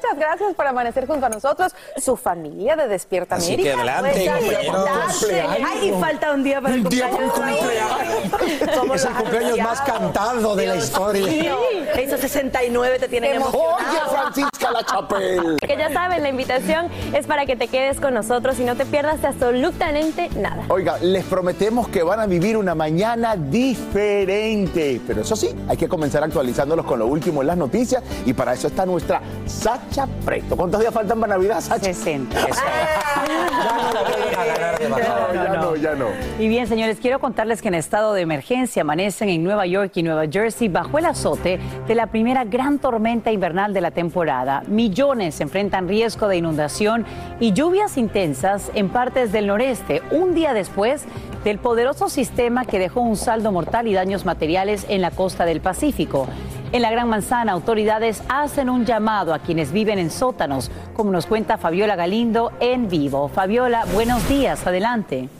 muchas gracias por amanecer junto a nosotros, su familia de Despierta Así América. que adelante, Pues, compañeros. Ay, y falta un día para el Un día para el cumpleaños. ¿Cómo Es el cumpleaños más cantado de la Sí, historia. esos 69 te tienen emocionado. Oye, Francisca La Chapel. Que ya saben, la invitación es para que te quedes con nosotros y no te pierdas de absolutamente nada. Oiga, les prometemos que van a vivir una mañana diferente. Pero eso sí, hay que comenzar actualizándolos con lo último en las noticias. Y para eso está nuestra Sacha Preto. ¿Cuántos días faltan para Navidad, Sacha? 60. Ya no la vuelven a ganar de bajada. No, ya no, ya no. Y bien, señores, quiero contarles que en estado de emergencia amanecen en Nueva York y Nueva Jersey bajo el azote de la primera gran tormenta invernal de la temporada. Millones enfrentan riesgo de inundación y lluvias intensas en partes del noreste, un día después del poderoso sistema que dejó un saldo mortal y daños materiales en la costa del Pacífico. En la Gran Manzana, autoridades hacen un llamado a quienes viven en sótanos, como nos cuenta Fabiola Galindo en vivo. Fabiola, buenos días, adelante.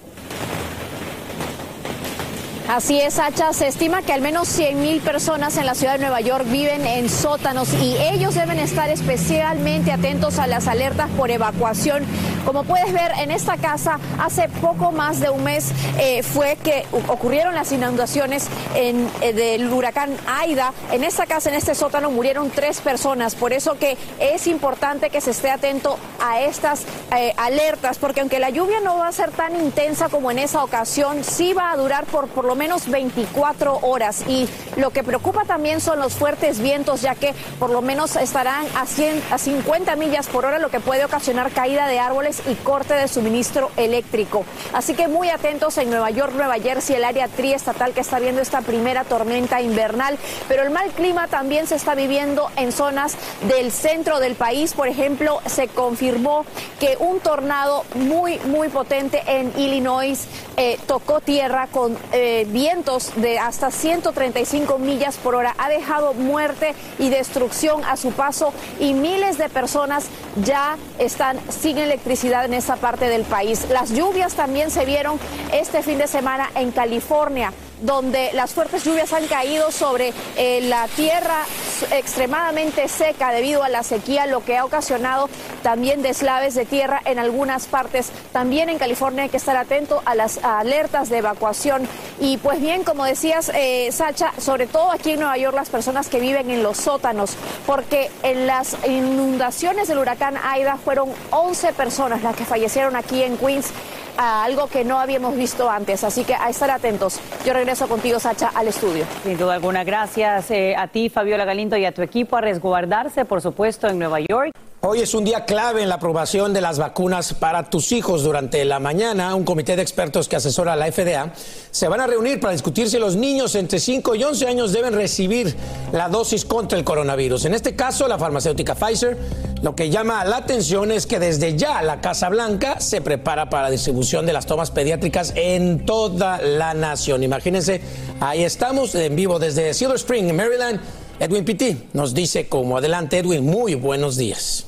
Así es, Sacha. Se estima que al menos 100.000 personas en la ciudad de Nueva York viven en sótanos y ellos deben estar especialmente atentos a las alertas por evacuación. Como puedes ver en esta casa, hace poco más de un mes eh, fue que ocurrieron las inundaciones eh, del huracán Aida. En esta casa, en este sótano, murieron tres personas. Por eso que es importante que se esté atento a estas eh, alertas, porque aunque la lluvia no va a ser tan intensa como en esa ocasión, sí va a durar por por lo menos 24 horas. Y lo que preocupa también son los fuertes vientos, ya que por lo menos estarán a, 100, a 50 millas por hora, lo que puede ocasionar caída de árboles y corte de suministro eléctrico. Así que muy atentos en Nueva York, Nueva Jersey, el área triestatal que está viendo esta primera tormenta invernal. Pero el mal clima también se está viviendo en zonas del centro del país. Por ejemplo, se confirmó que un tornado muy, muy potente en Illinois eh, tocó tierra con eh, vientos de hasta 135 millas por hora. Ha dejado muerte y destrucción a su paso y miles de personas ya están sin electricidad en esa parte del país. Las lluvias también se vieron este fin de semana en California donde las fuertes lluvias han caído sobre eh, la tierra extremadamente seca debido a la sequía, lo que ha ocasionado también deslaves de tierra en algunas partes. También en California hay que estar atento a las alertas de evacuación. Y pues bien, como decías, eh, Sacha, sobre todo aquí en Nueva York, las personas que viven en los sótanos, porque en las inundaciones del huracán Aida fueron 11 personas las que fallecieron aquí en Queens a algo que no habíamos visto antes. Así que a estar atentos. Yo regreso contigo, Sacha, al estudio. Sin duda alguna, gracias eh, a ti, Fabiola Galindo, y a tu equipo a resguardarse, por supuesto, en Nueva York. Hoy es un día clave en la aprobación de las vacunas para tus hijos. Durante la mañana, un comité de expertos que asesora a la FDA se van a reunir para discutir si los niños entre 5 y 11 años deben recibir la dosis contra el coronavirus. En este caso, la farmacéutica Pfizer, lo que llama la atención es que desde ya la Casa Blanca se prepara para la distribución de las tomas pediátricas en toda la nación. Imagínense, ahí estamos en vivo desde Silver Spring, Maryland. Edwin Pitti nos dice cómo. Adelante, Edwin, muy buenos días.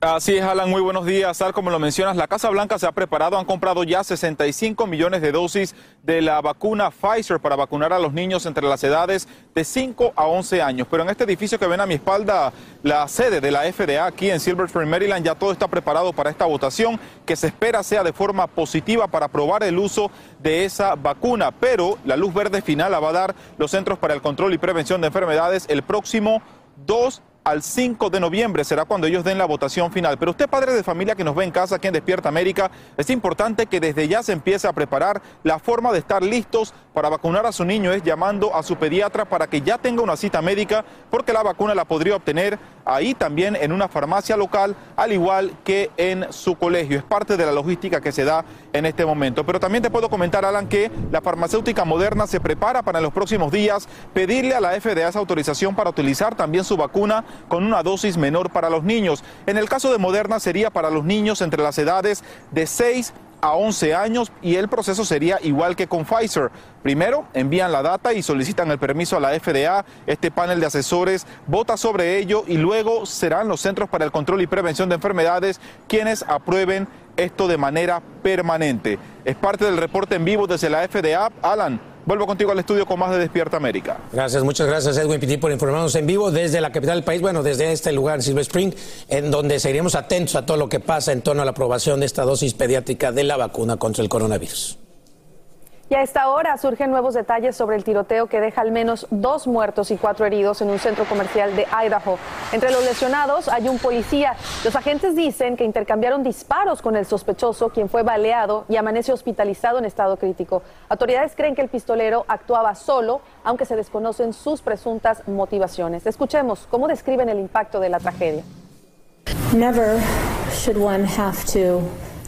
Así es, Alan, muy buenos días. Tal como lo mencionas, la Casa Blanca se ha preparado, han comprado ya 65 millones de dosis de la vacuna Pfizer para vacunar a los niños entre las edades de 5 a 11 años. Pero en este edificio que ven a mi espalda, la sede de la FDA aquí en Silver Spring, Maryland, ya todo está preparado para esta votación que se espera sea de forma positiva para aprobar el uso de esa vacuna. Pero la luz verde final la va a dar los Centros para el Control y Prevención de Enfermedades el próximo 2 al 5 de noviembre será cuando ellos den la votación final. Pero usted, padre de familia que nos ve en casa aquí en Despierta América, es importante que desde ya se empiece a preparar la forma de estar listos para vacunar a su niño es llamando a su pediatra para que ya tenga una cita médica porque la vacuna la podría obtener ahí también en una farmacia local, al igual que en su colegio. Es parte de la logística que se da en este momento. Pero también te puedo comentar, Alan, que la farmacéutica moderna se prepara para en los próximos días pedirle a la FDA esa autorización para utilizar también su vacuna con una dosis menor para los niños. En el caso de Moderna sería para los niños entre las edades de 6 a 11 años y el proceso sería igual que con Pfizer. Primero envían la data y solicitan el permiso a la FDA, este panel de asesores vota sobre ello y luego serán los Centros para el Control y Prevención de Enfermedades quienes aprueben esto de manera permanente. Es parte del reporte en vivo desde la FDA. Alan, Vuelvo contigo al estudio con más de Despierta América. Gracias, muchas gracias Edwin Pitti por informarnos en vivo desde la capital del país, bueno, desde este lugar, Silver Spring, en donde seguiremos atentos a todo lo que pasa en torno a la aprobación de esta dosis pediátrica de la vacuna contra el coronavirus. Y a esta hora surgen nuevos detalles sobre el tiroteo que deja al menos dos muertos y cuatro heridos en un centro comercial de Idaho. Entre los lesionados hay un policía. Los agentes dicen que intercambiaron disparos con el sospechoso, quien fue baleado y amanece hospitalizado en estado crítico. Autoridades creen que el pistolero actuaba solo, aunque se desconocen sus presuntas motivaciones. Escuchemos cómo describen el impacto de la tragedia. Never should one have to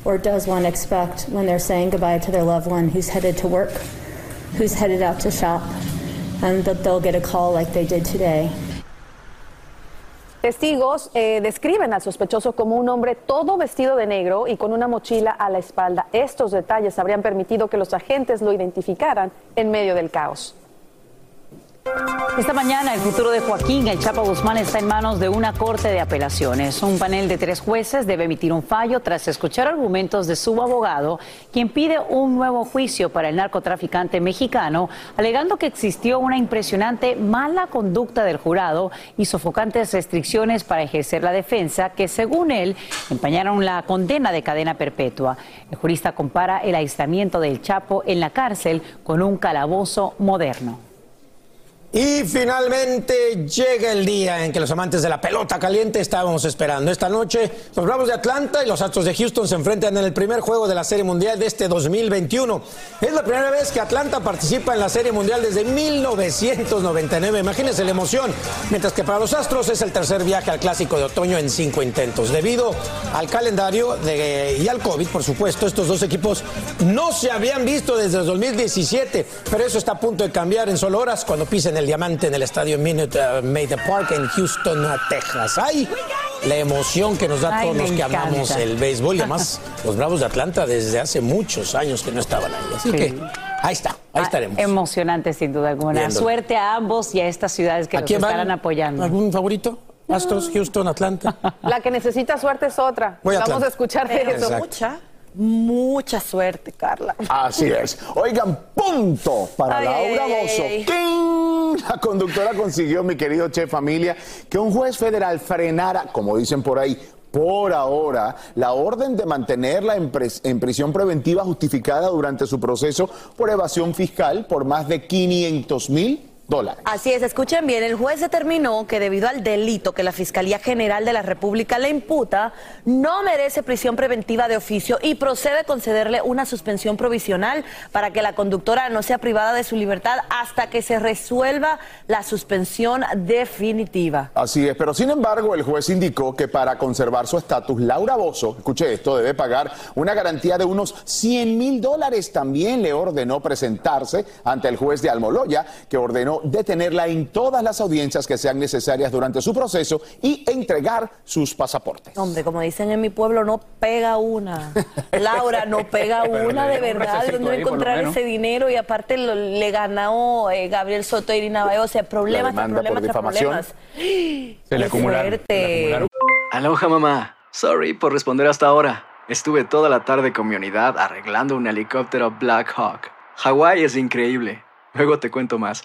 or does one expect when they're saying goodbye to their loved one who's headed to work, who's headed out to shop, and that they'll get a call like they did today. Testigos eh, describen al sospechoso como un hombre todo vestido de negro y con una mochila a la espalda. Estos detalles habrían permitido que los agentes lo identificaran en medio del caos. Esta mañana el futuro de Joaquín El Chapo Guzmán está en manos de una corte de apelaciones. Un panel de tres jueces debe emitir un fallo tras escuchar argumentos de su abogado, quien pide un nuevo juicio para el narcotraficante mexicano, alegando que existió una impresionante mala conducta del jurado y sofocantes restricciones para ejercer la defensa que, según él, empañaron la condena de cadena perpetua. El jurista compara el aislamiento del Chapo en la cárcel con un calabozo moderno. Y finalmente llega el día en que los amantes de la pelota caliente estábamos esperando. Esta noche los Bravos de Atlanta y los Astros de Houston se enfrentan en el primer juego de la Serie Mundial de este 2021. Es la primera vez que Atlanta participa en la Serie Mundial desde 1999. Imagínense la emoción. Mientras que para los Astros es el tercer viaje al Clásico de Otoño en cinco intentos. Debido al calendario y al COVID, por supuesto, estos dos equipos no se habían visto desde el 2017. Pero eso está a punto de cambiar en solo horas cuando pisen el diamante en el estadio Minute uh, Maid Park en Houston, Texas. ¡Ay! La emoción que nos da a todos los que encanta. amamos el béisbol y además los Bravos de Atlanta desde hace muchos años que no estaban ahí. Así Sí. que ahí está, ahí estaremos. Emocionante, sin duda alguna. Viéndolo. Suerte a ambos y a estas ciudades que ¿A van? estarán apoyando. ¿Algún favorito? Astros, Houston, Atlanta. La que necesita suerte es otra. Voy a Vamos Atlanta. a escuchar de eso. Exacto. mucha, mucha suerte, Carla. Así es. Oigan, punto para Ay, Laura ay, ay. La conductora consiguió, mi querido chef familia, que un juez federal frenara, como dicen por ahí, por ahora, la orden de mantenerla en, en prisión preventiva justificada durante su proceso por evasión fiscal por más de 500 mil dólares. Así es, escuchen bien, el juez determinó que debido al delito que la Fiscalía General de la República le imputa, no merece prisión preventiva de oficio y procede a concederle una suspensión provisional para que la conductora no sea privada de su libertad hasta que se resuelva la suspensión definitiva. Así es, pero sin embargo el juez indicó que para conservar su estatus, Laura Bozo, escuche esto, debe pagar una garantía de unos 100 mil dólares. También le ordenó presentarse ante el juez de Almoloya, que ordenó detenerla en todas las audiencias que sean necesarias durante su proceso y entregar sus pasaportes. Hombre, como dicen en mi pueblo, no pega una. Laura, no pega una, de verdad. ¿Dónde va a encontrar ese dinero? Y aparte lo- le ganó eh, Gabriel Soto y Irina Bayo. O sea, problemas, tras problemas, tras problemas. Se le Qué acumularon, fuerte. se le acumularon. Aloha mamá. Sorry por responder hasta ahora. Estuve toda la tarde con mi unidad arreglando un helicóptero Black Hawk. Hawái es increíble. Luego te cuento más.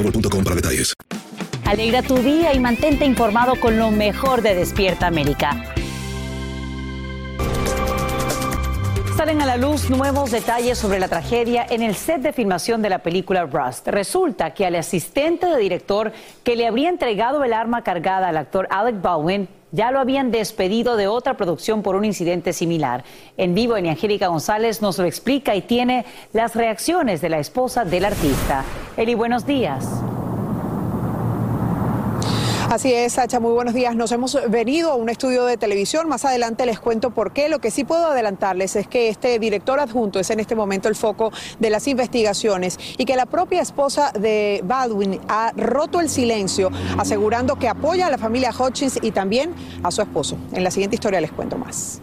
boostmobile.com para detalles. Alegra tu día y mantente informado con lo mejor de Despierta América. Salen a la luz nuevos detalles sobre la tragedia en el set de filmación de la película Rust. Resulta que al asistente de director que le habría entregado el arma cargada al actor Alec Baldwin ya lo habían despedido de otra producción por un incidente similar. En vivo, en Angélica González nos lo explica y tiene las reacciones de la esposa del artista. Eli, buenos días. Así es, Sacha, muy buenos días. Nos hemos venido a un estudio de televisión. Más adelante les cuento por qué. Lo que sí puedo adelantarles es que este director adjunto es en este momento el foco de las investigaciones y que la propia esposa de Baldwin ha roto el silencio, asegurando que apoya a la familia Hutchins y también a su esposo. En la siguiente historia les cuento más.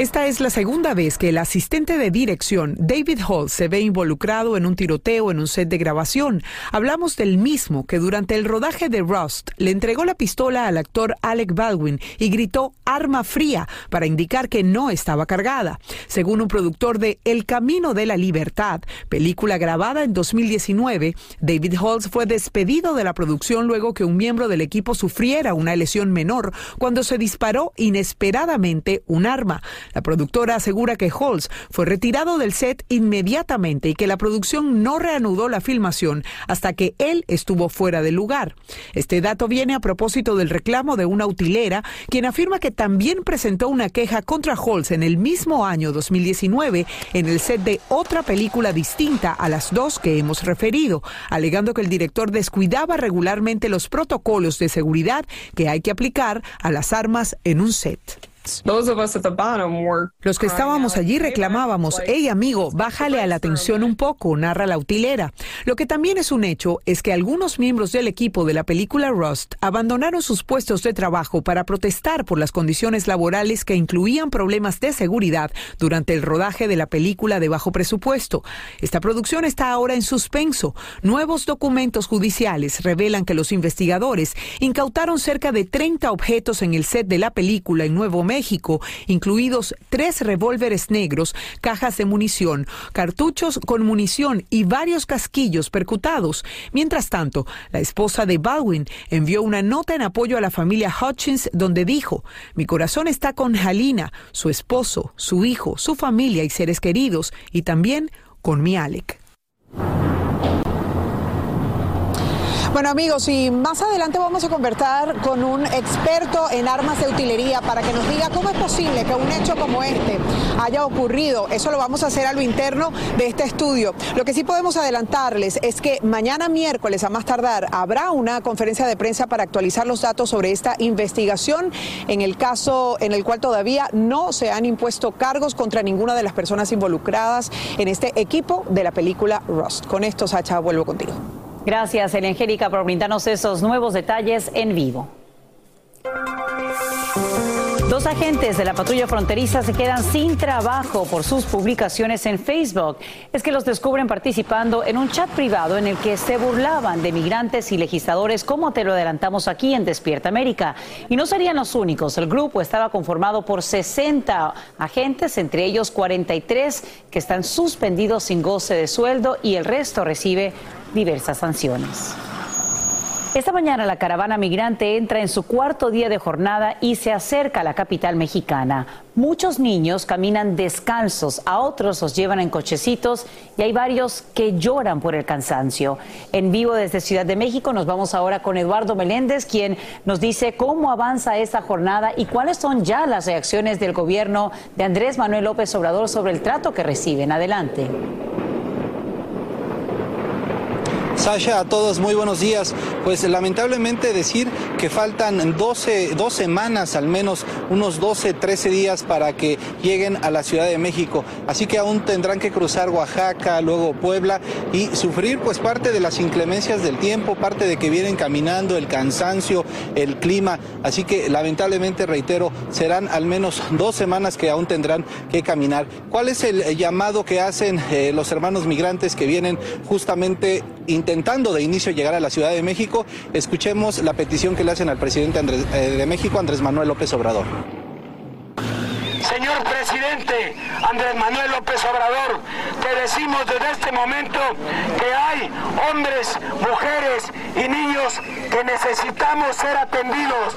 Esta es la segunda vez que el asistente de dirección, David Hall, se ve involucrado en un tiroteo en un set de grabación. Hablamos del mismo que durante el rodaje de Rust le entregó la pistola al actor Alec Baldwin y gritó arma fría para indicar que no estaba cargada. Según un productor de El Camino de la Libertad, película grabada en 2019, David Halls fue despedido de la producción luego que un miembro del equipo sufriera una lesión menor cuando se disparó inesperadamente un arma. La productora asegura que Halls fue retirado del set inmediatamente y que la producción no reanudó la filmación hasta que él estuvo fuera del lugar. Este dato viene a propósito del reclamo de una utilera, quien afirma que también presentó una queja contra Halls en el mismo año 2019 en el set de otra película distinta a las dos que hemos referido, alegando que el director descuidaba regularmente los protocolos de seguridad que hay que aplicar a las armas en un set. Los que estábamos allí reclamábamos, hey amigo, bájale a la tensión un poco, narra la utilera. Lo que también es un hecho es que algunos miembros del equipo de la película Rust abandonaron sus puestos de trabajo para protestar por las condiciones laborales que incluían problemas de seguridad durante el rodaje de la película de bajo presupuesto. Esta producción está ahora en suspenso. Nuevos documentos judiciales revelan que los investigadores incautaron cerca de 30 objetos en el set de la película en Nuevo México, incluidos tres revólveres negros, cajas de munición, cartuchos con munición y varios casquillos percutados. Mientras tanto, la esposa de Baldwin envió una nota en apoyo a la familia Hutchins donde dijo, mi corazón está con Halina, su esposo, su hijo, su familia y seres queridos, y también con mi Alec. Bueno amigos, y más adelante vamos a conversar con un experto en armas de utilería para que nos diga cómo es posible que un hecho como este haya ocurrido. Eso lo vamos a hacer a lo interno de este estudio. Lo que sí podemos adelantarles es que mañana miércoles, a más tardar, habrá una conferencia de prensa para actualizar los datos sobre esta investigación en el caso en el cual todavía no se han impuesto cargos contra ninguna de las personas involucradas en este equipo de la película Rust. Con esto, Sacha, vuelvo contigo. Gracias, Angélica, por brindarnos esos nuevos detalles en vivo. Dos agentes de la patrulla fronteriza se quedan sin trabajo por sus publicaciones en Facebook. Es que los descubren participando en un chat privado en el que se burlaban de migrantes y legisladores, como te lo adelantamos aquí en Despierta América. Y no serían los únicos. El grupo estaba conformado por 60 agentes, entre ellos 43 que están suspendidos sin goce de sueldo y el resto recibe diversas sanciones. Esta mañana la caravana migrante entra en su cuarto día de jornada y se acerca a la capital mexicana. Muchos niños caminan descalzos, a otros los llevan en cochecitos y hay varios que lloran por el cansancio. En vivo desde Ciudad de México nos vamos ahora con Eduardo Meléndez, quien nos dice cómo avanza esta jornada y cuáles son ya las reacciones del gobierno de Andrés Manuel López Obrador sobre el trato que reciben. Adelante. Sasha, a todos muy buenos días. Pues lamentablemente decir que faltan 12, dos semanas, al menos unos 12, 13 días para que lleguen a la Ciudad de México. Así que aún tendrán que cruzar Oaxaca, luego Puebla y sufrir pues parte de las inclemencias del tiempo, parte de que vienen caminando, el cansancio, el clima. Así que lamentablemente, reitero, serán al menos dos semanas que aún tendrán que caminar. ¿Cuál es el llamado que hacen eh, los hermanos migrantes que vienen justamente intentando de inicio llegar a la Ciudad de México. Escuchemos la petición que le hacen al presidente eh, de México, Andrés Manuel López Obrador. Señor presidente Andrés Manuel López Obrador, te decimos desde este momento que hay hombres, mujeres y niños que necesitamos ser atendidos.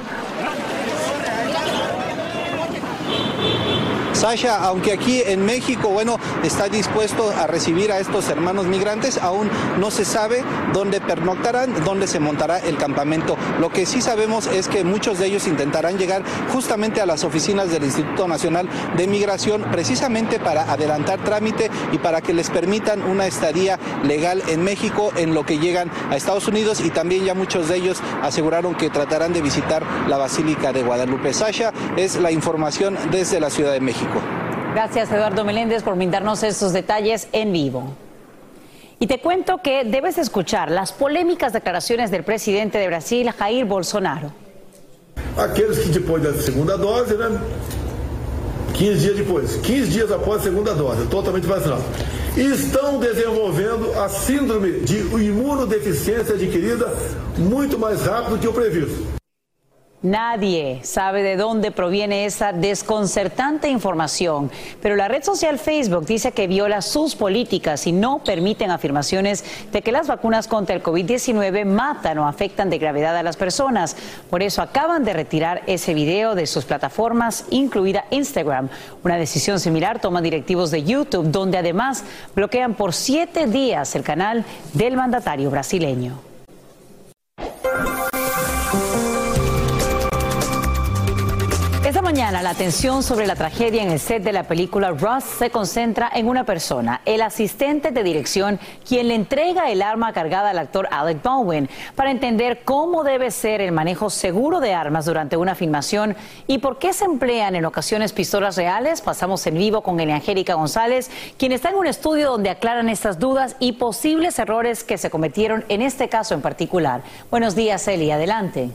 Sasha, aunque aquí en México, bueno, está dispuesto a recibir a estos hermanos migrantes, aún no se sabe dónde pernoctarán, dónde se montará el campamento. Lo que sí sabemos es que muchos de ellos intentarán llegar justamente a las oficinas del Instituto Nacional de Migración, precisamente para adelantar trámite y para que les permitan una estadía legal en México en lo que llegan a Estados Unidos y también ya muchos de ellos aseguraron que tratarán de visitar la Basílica de Guadalupe. Sasha es la información desde la Ciudad de México. Gracias, Eduardo Meléndez, por brindarnos estos detalles en vivo. Y te cuento que debes escuchar las polémicas declaraciones del presidente de Brasil, Jair Bolsonaro. Aqueles que depois da segunda dose, né? 15 dias depois, 15 dias após a segunda dose, totalmente vacinado, estão desenvolvendo a síndrome de imunodeficiência adquirida muito mais rápido que o previsto. Nadie sabe de dónde proviene esa desconcertante información, pero la red social Facebook dice que viola sus políticas y no permiten afirmaciones de que las vacunas contra el COVID-19 matan o afectan de gravedad a las personas. Por eso acaban de retirar ese video de sus plataformas, incluida Instagram. Una decisión similar toma directivos de YouTube, donde además bloquean por siete días el canal del mandatario brasileño. La atención sobre la tragedia en el set de la película Rust se concentra en una persona, el asistente de dirección, quien le entrega el arma cargada al actor Alec Baldwin para entender cómo debe ser el manejo seguro de armas durante una filmación y por qué se emplean en ocasiones pistolas reales. Pasamos en vivo con Angélica González, quien está en un estudio donde aclaran estas dudas y posibles errores que se cometieron en este caso en particular. Buenos días, Eli, adelante.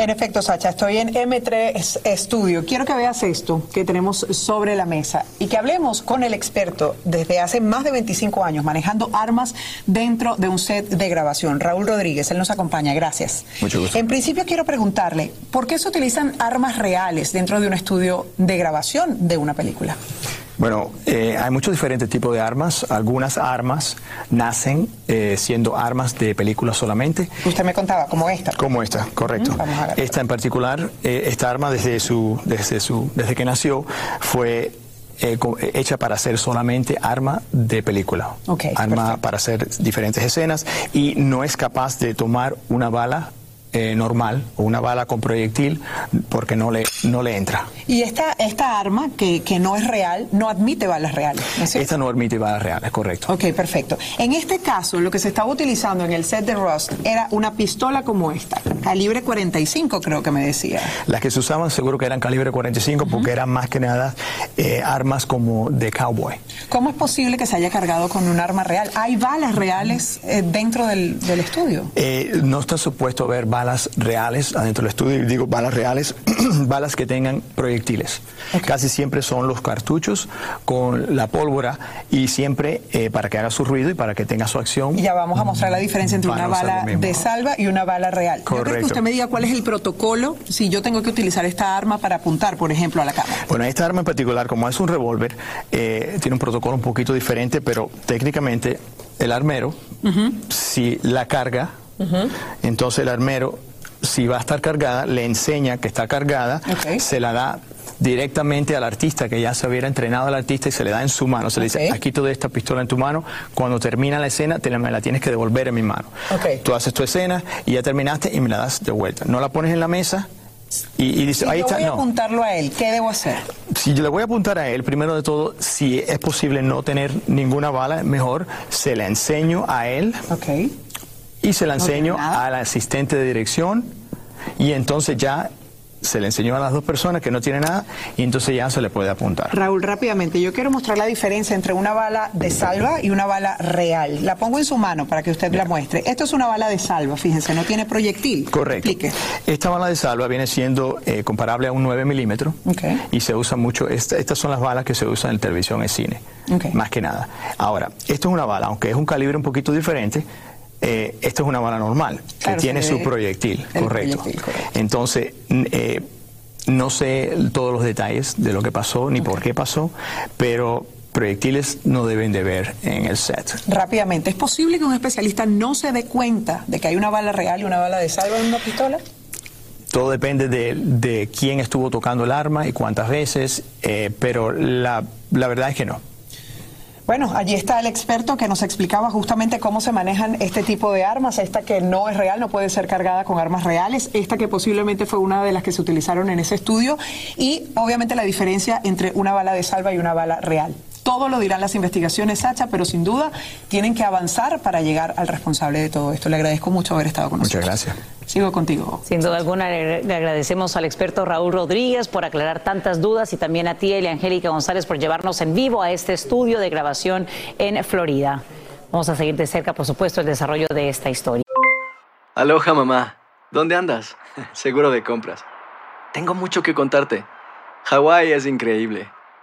En efecto, Sacha, estoy en M3 Estudio. Quiero que veas esto que tenemos sobre la mesa y que hablemos con el experto desde hace más de 25 años manejando armas dentro de un set de grabación. Raúl Rodríguez, él nos acompaña. Gracias. Mucho gusto. En principio quiero preguntarle, ¿por qué se utilizan armas reales dentro de un estudio de grabación de una película? Bueno, eh, hay muchos diferentes tipos de armas. Algunas armas nacen eh, siendo armas de película solamente. Usted me contaba, como esta. Como esta, correcto. esta en particular, eh, esta arma desde su, desde su, desde que nació fue hecha para ser solamente arma de película. arma para hacer diferentes escenas y no es capaz de tomar una bala eh, normal o una bala con proyectil porque no le, no le entra. Y esta, esta arma, que, que no es real, no admite balas reales. ¿no es? Esta no admite balas reales, correcto. Ok, perfecto. En este caso, lo que se estaba utilizando en el set de Rust era una pistola como esta, calibre 45 creo que me decía. Las que se usaban seguro que eran calibre 45 porque eran más que nada eh, armas como de cowboy. ¿Cómo es posible que se haya cargado con un arma real? ¿Hay balas reales eh, dentro del, del estudio? Eh, no está supuesto ver balas reales adentro del estudio, y digo balas reales, balas que tengan proyectiles. Casi siempre son los cartuchos con la pólvora y siempre eh, para que haga su ruido y para que tenga su acción. Y ya vamos a mostrar la diferencia entre una bala de salva y una bala real. Yo creo que Correcto. usted me diga cuál es el protocolo si yo tengo que utilizar esta arma para apuntar, por ejemplo, a la cámara. Bueno, esta arma en particular, como es un revólver, eh, tiene un protocolo un poquito diferente, pero técnicamente el armero, si la carga, entonces el armero, si va a estar cargada, le enseña que está cargada, se la da directamente al artista, que ya se hubiera entrenado al artista y se le da en su mano. Se le dice, aquí te doy esta pistola en tu mano, cuando termina la escena te la, me la tienes que devolver en mi mano. Tú haces tu escena y ya terminaste y me la das de vuelta. No la pones en la mesa y, y dices, Si ahí yo está. voy a No. apuntarlo a él, ¿qué debo hacer? Si yo le voy a apuntar a él, primero de todo, si es posible no tener ninguna bala, mejor se la enseño a él. Y se la tiene enseño al asistente de dirección. Y entonces ya se le enseñó a las dos personas que no tienen nada. Y entonces ya se le puede apuntar. Raúl, rápidamente, yo quiero mostrar la diferencia entre una bala de salva y una bala real. La pongo en su mano para que usted la muestre. Esto es una bala de salva, fíjense, no tiene proyectil. Correcto. Esta bala de salva viene siendo eh, comparable a un 9 milímetros y se usa mucho, esta- estas son las balas que se usan en televisión y cine, más que nada. Ahora, esto es una bala, aunque es un calibre un poquito diferente, eh, esto es una bala normal, que tiene su proyectil, correcto. proyectil, correcto. Entonces, eh, no sé todos los detalles de lo que pasó ni por qué pasó, pero proyectiles no deben de ver en el set. Rápidamente, ¿es posible que un especialista no se dé cuenta de que hay una bala real y una bala de salva en una pistola? Todo depende de, de quién estuvo tocando el arma y cuántas veces, eh, pero la, la verdad es que no. Bueno, allí está el experto que nos explicaba justamente cómo se manejan este tipo de armas. Esta que no es real, no puede ser cargada con armas reales. Esta que posiblemente fue una de las que se utilizaron en ese estudio. Y obviamente la diferencia entre una bala de salva y una bala real. Todo lo dirán las investigaciones, Sacha, pero sin duda tienen que avanzar para llegar al responsable de todo esto. Le agradezco mucho haber estado con nosotros. Muchas gracias. Sigo contigo. Sin duda alguna, le le agradecemos al experto Raúl Rodríguez por aclarar tantas dudas y también a ti, Elia Angélica González, por llevarnos en vivo a este estudio de grabación en Florida. Vamos a seguir de cerca, por supuesto, el desarrollo de esta historia. Aloha mamá, ¿dónde andas? Seguro de compras. Tengo mucho que contarte. Hawái es increíble.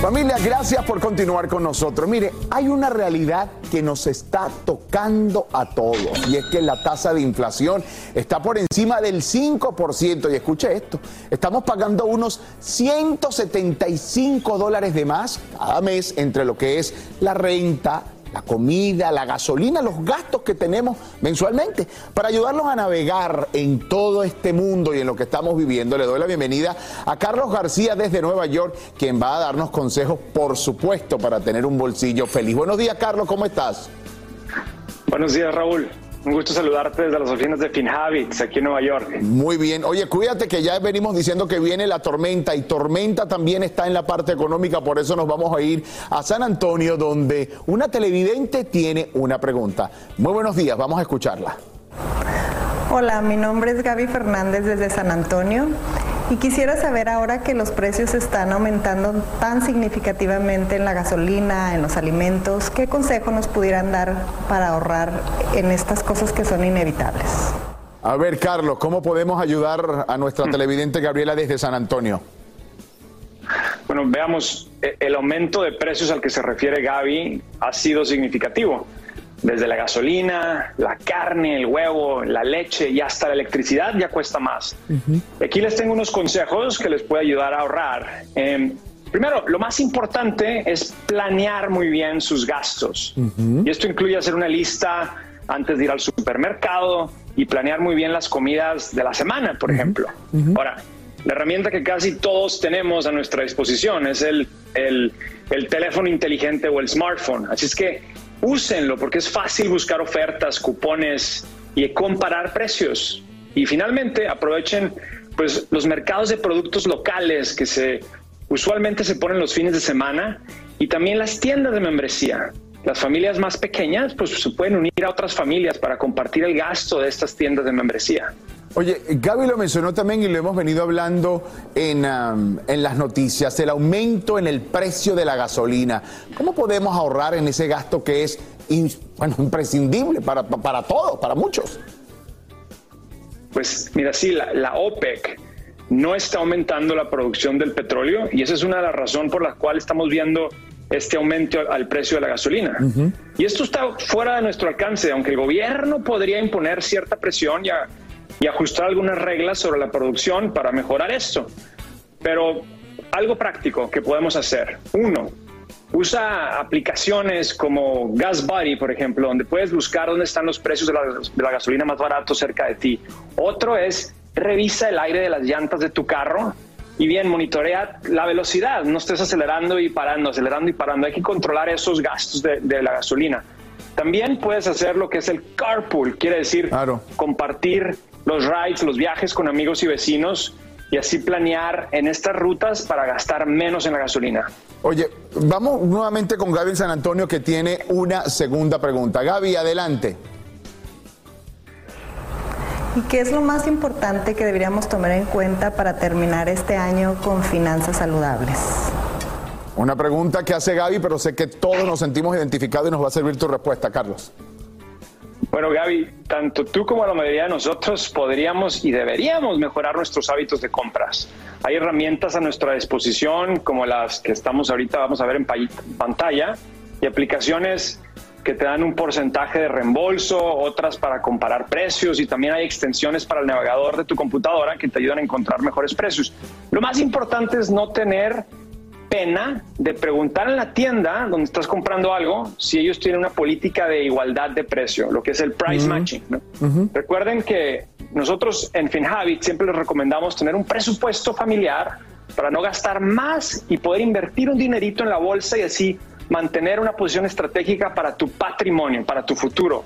Familia, gracias por continuar con nosotros. Mire, hay una realidad que nos está tocando a todos y es que la tasa de inflación está por encima del 5% y escuche esto, estamos pagando unos 175 dólares de más cada mes entre lo que es la renta, la comida, la gasolina, los gastos que tenemos mensualmente. Para ayudarlos a navegar en todo este mundo y en lo que estamos viviendo, le doy la bienvenida a Carlos García desde Nueva York, quien va a darnos consejos, por supuesto, para tener un bolsillo feliz. Buenos días, Carlos, ¿cómo estás? Buenos días, Raúl. Un gusto saludarte desde las oficinas de FinHabits aquí en Nueva York. Muy bien. Oye, cuídate que ya venimos diciendo que viene la tormenta y tormenta también está en la parte económica, por eso nos vamos a ir a San Antonio donde una televidente tiene una pregunta. Muy buenos días, vamos a escucharla. Hola, mi nombre es Gaby Fernández desde San Antonio y quisiera saber ahora que los precios están aumentando tan significativamente en la gasolina, en los alimentos, ¿qué consejo nos pudieran dar para ahorrar en estas cosas que son inevitables? A ver, Carlos, ¿cómo podemos ayudar a nuestra televidente Gabriela desde San Antonio? Bueno, veamos, e- el aumento de precios al que se refiere Gaby ha sido significativo. Desde la gasolina, la carne, el huevo, la leche y hasta la electricidad ya cuesta más. Aquí les tengo unos consejos que les puede ayudar a ahorrar. Eh, primero, lo más importante es planear muy bien sus gastos. Y esto incluye hacer una lista antes de ir al supermercado y planear muy bien las comidas de la semana, por ejemplo. Ahora, la herramienta que casi todos tenemos a nuestra disposición es el, el- el teléfono inteligente o el smartphone. Así es que úsenlo porque es fácil buscar ofertas, cupones y comparar precios. Y finalmente aprovechen pues, los mercados de productos locales que se usualmente se ponen los fines de semana y también las tiendas de membresía. Las familias más pequeñas pues se pueden unir a otras familias para compartir el gasto de estas tiendas de membresía. Oye, Gaby lo mencionó también y lo hemos venido hablando en, en las noticias, el aumento en el precio de la gasolina. ¿Cómo podemos ahorrar en ese gasto que es in- bueno, imprescindible para, para todos, para muchos? Pues mira, sí, la, la OPEC no está aumentando la producción del petróleo y esa es una de las razones por las cuales estamos viendo este aumento al precio de la gasolina. Y esto está fuera de nuestro alcance, aunque el gobierno podría imponer cierta presión y, a- y ajustar algunas reglas sobre la producción para mejorar esto. Pero algo práctico que podemos hacer. Uno, usa aplicaciones como Gas Buddy, por ejemplo, donde puedes buscar dónde están los precios de la, de la gasolina más baratos cerca de ti. Otro es revisa el aire de las llantas de tu carro y bien, monitorea la velocidad, no estés acelerando y parando, acelerando y parando. Hay que controlar esos gastos de, de la gasolina. También puedes hacer lo que es el carpool, quiere decir compartir los rides, los viajes con amigos y vecinos y así planear en estas rutas para gastar menos en la gasolina. Oye, vamos nuevamente con Gaby en San Antonio que tiene una segunda pregunta. Gaby, adelante. ¿Y qué es lo más importante que deberíamos tomar en cuenta para terminar este año con finanzas saludables? Una pregunta que hace Gaby, pero sé que todos nos sentimos identificados y nos va a servir tu respuesta, Carlos. Bueno, Gaby, tanto tú como la mayoría de nosotros podríamos y deberíamos mejorar nuestros hábitos de compras. Hay herramientas a nuestra disposición, como las que estamos ahorita, vamos a ver en pa- pantalla, y aplicaciones que te dan un porcentaje de reembolso, otras para comparar precios y también hay extensiones para el navegador de tu computadora que te ayudan a encontrar mejores precios. Lo más importante es no tener pena de preguntar en la tienda donde estás comprando algo si ellos tienen una política de igualdad de precio, lo que es el price matching. ¿no? Recuerden que nosotros en FinHabit siempre les recomendamos tener un presupuesto familiar para no gastar más y poder invertir un dinerito en la bolsa y así mantener una posición estratégica para tu patrimonio, para tu futuro.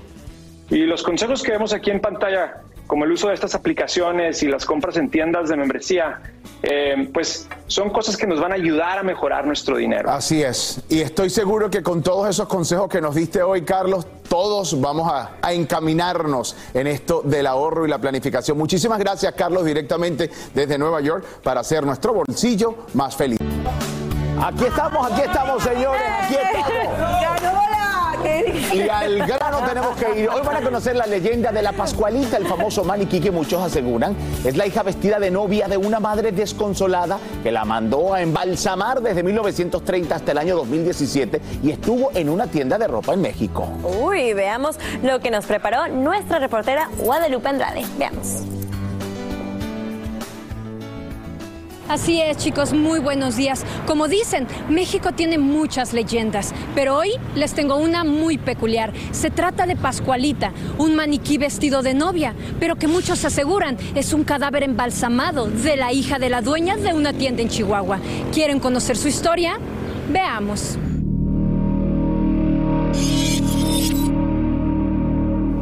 Y los consejos que vemos aquí en pantalla, como el uso de estas aplicaciones y las compras en tiendas de membresía, eh, pues son cosas que nos van a ayudar a mejorar nuestro dinero. Así es. Y estoy seguro que con todos esos consejos que nos diste hoy, Carlos, todos vamos a, a encaminarnos en esto del ahorro y la planificación. Muchísimas gracias, Carlos, directamente desde Nueva York para hacer nuestro bolsillo más feliz. Aquí estamos, aquí estamos, señores, aquí estamos. Y al grano tenemos que ir. Hoy van a conocer la leyenda de la Pascualita, el famoso maniquí que muchos aseguran es la hija vestida de novia de una madre desconsolada que la mandó a embalsamar desde 1930 hasta el año 2017 y estuvo en una tienda de ropa en México. Uy, veamos lo que nos preparó nuestra reportera Guadalupe Andrade. Veamos. Así es, chicos, muy buenos días. Como dicen, México tiene muchas leyendas, pero hoy les tengo una muy peculiar. Se trata de Pascualita, un maniquí vestido de novia, pero que muchos aseguran es un cadáver embalsamado de la hija de la dueña de una tienda en Chihuahua. ¿Quieren conocer su historia? Veamos.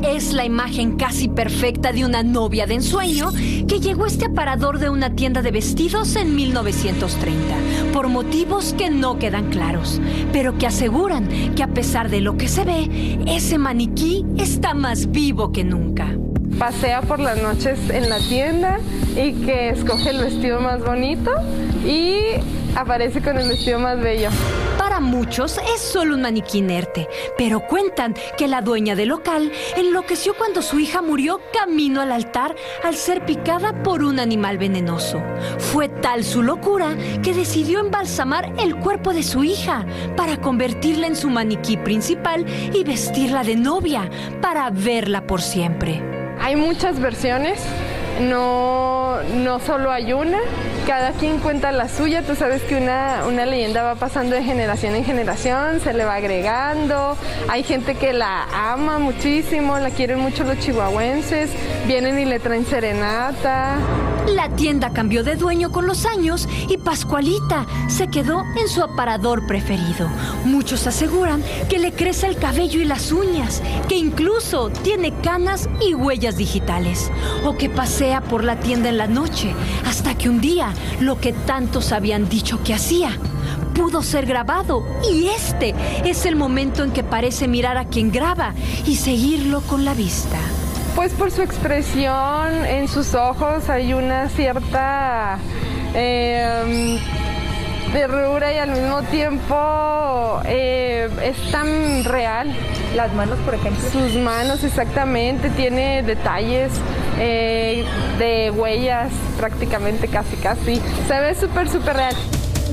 Es la imagen casi perfecta de una novia de ensueño que llegó a este aparador de una tienda de vestidos en 1930, por motivos que no quedan claros, pero que aseguran que a pesar de lo que se ve, ese maniquí está más vivo que nunca. Pasea por las noches en la tienda y que escoge el vestido más bonito y aparece con el vestido más bello. Muchos es solo un maniquí inerte, pero cuentan que la dueña del local enloqueció cuando su hija murió camino al altar al ser picada por un animal venenoso. Fue tal su locura que decidió embalsamar el cuerpo de su hija para convertirla en su maniquí principal y vestirla de novia para verla por siempre. Hay muchas versiones, no, no solo hay una, cada quien cuenta la suya, tú sabes que una, una leyenda va pasando de generación en generación, se le va agregando, hay gente que la ama muchísimo, la quieren mucho los chihuahuenses, vienen y le traen serenata. La tienda cambió de dueño con los años y Pascualita se quedó en su aparador preferido. Muchos aseguran que le crece el cabello y las uñas, que incluso tiene canas y huellas digitales, o que pasea por la tienda en la noche, hasta que un día lo que tantos habían dicho que hacía pudo ser grabado y este es el momento en que parece mirar a quien graba y seguirlo con la vista. Pues por su expresión en sus ojos hay una cierta eh, terrura y al mismo tiempo eh, es tan real. Las manos, por ejemplo. Sus manos, exactamente, tiene detalles eh, de huellas prácticamente casi casi. Se ve súper, súper real.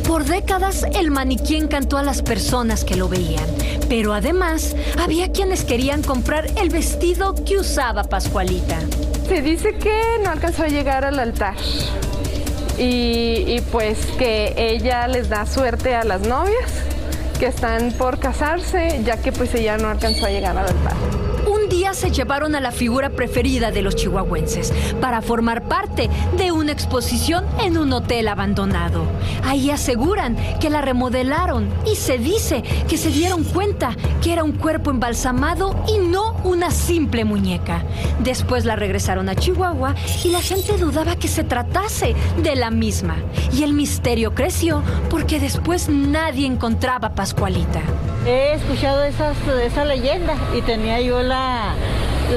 Por décadas el maniquí encantó a las personas que lo veían, pero además había quienes querían comprar el vestido que usaba Pascualita. Se dice que no alcanzó a llegar al altar y, pues que ella les da suerte a las novias que están por casarse, ya que pues ella no alcanzó a llegar al altar. Se llevaron a la figura preferida de los chihuahuenses para formar parte de una exposición en un hotel abandonado. Ahí aseguran que la remodelaron y se dice que se dieron cuenta que era un cuerpo embalsamado y no una simple muñeca. Después la regresaron a Chihuahua y la gente dudaba que se tratase de la misma. Y el misterio creció porque después nadie encontraba a Pascualita. He escuchado esas, esa leyenda y tenía yo la,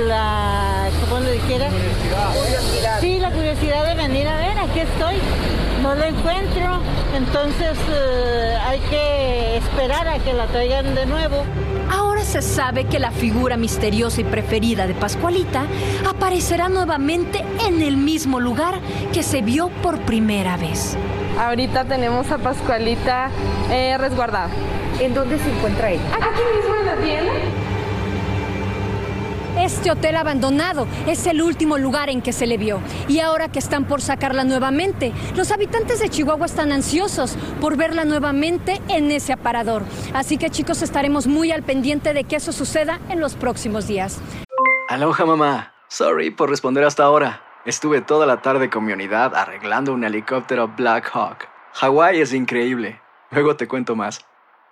la ¿cómo le dijera? Curiosidad. Sí, la curiosidad de venir a ver, aquí estoy. No la encuentro, entonces eh, hay que esperar a que la traigan de nuevo. Ahora se sabe que la figura misteriosa y preferida de Pascualita aparecerá nuevamente en el mismo lugar que se vio por primera vez. Ahorita tenemos a Pascualita eh, resguardada. ¿En dónde se encuentra ella? Aquí mismo en la tienda. Este hotel abandonado es el último lugar en que se le vio. Y ahora que están por sacarla nuevamente, los habitantes de Chihuahua están ansiosos por verla nuevamente en ese aparador. Así que chicos, estaremos muy al pendiente de que eso suceda en los próximos días. Aloha mamá. Sorry por responder hasta ahora. Estuve toda la tarde con mi unidad arreglando un helicóptero Black Hawk. Hawái es increíble. Luego te cuento más.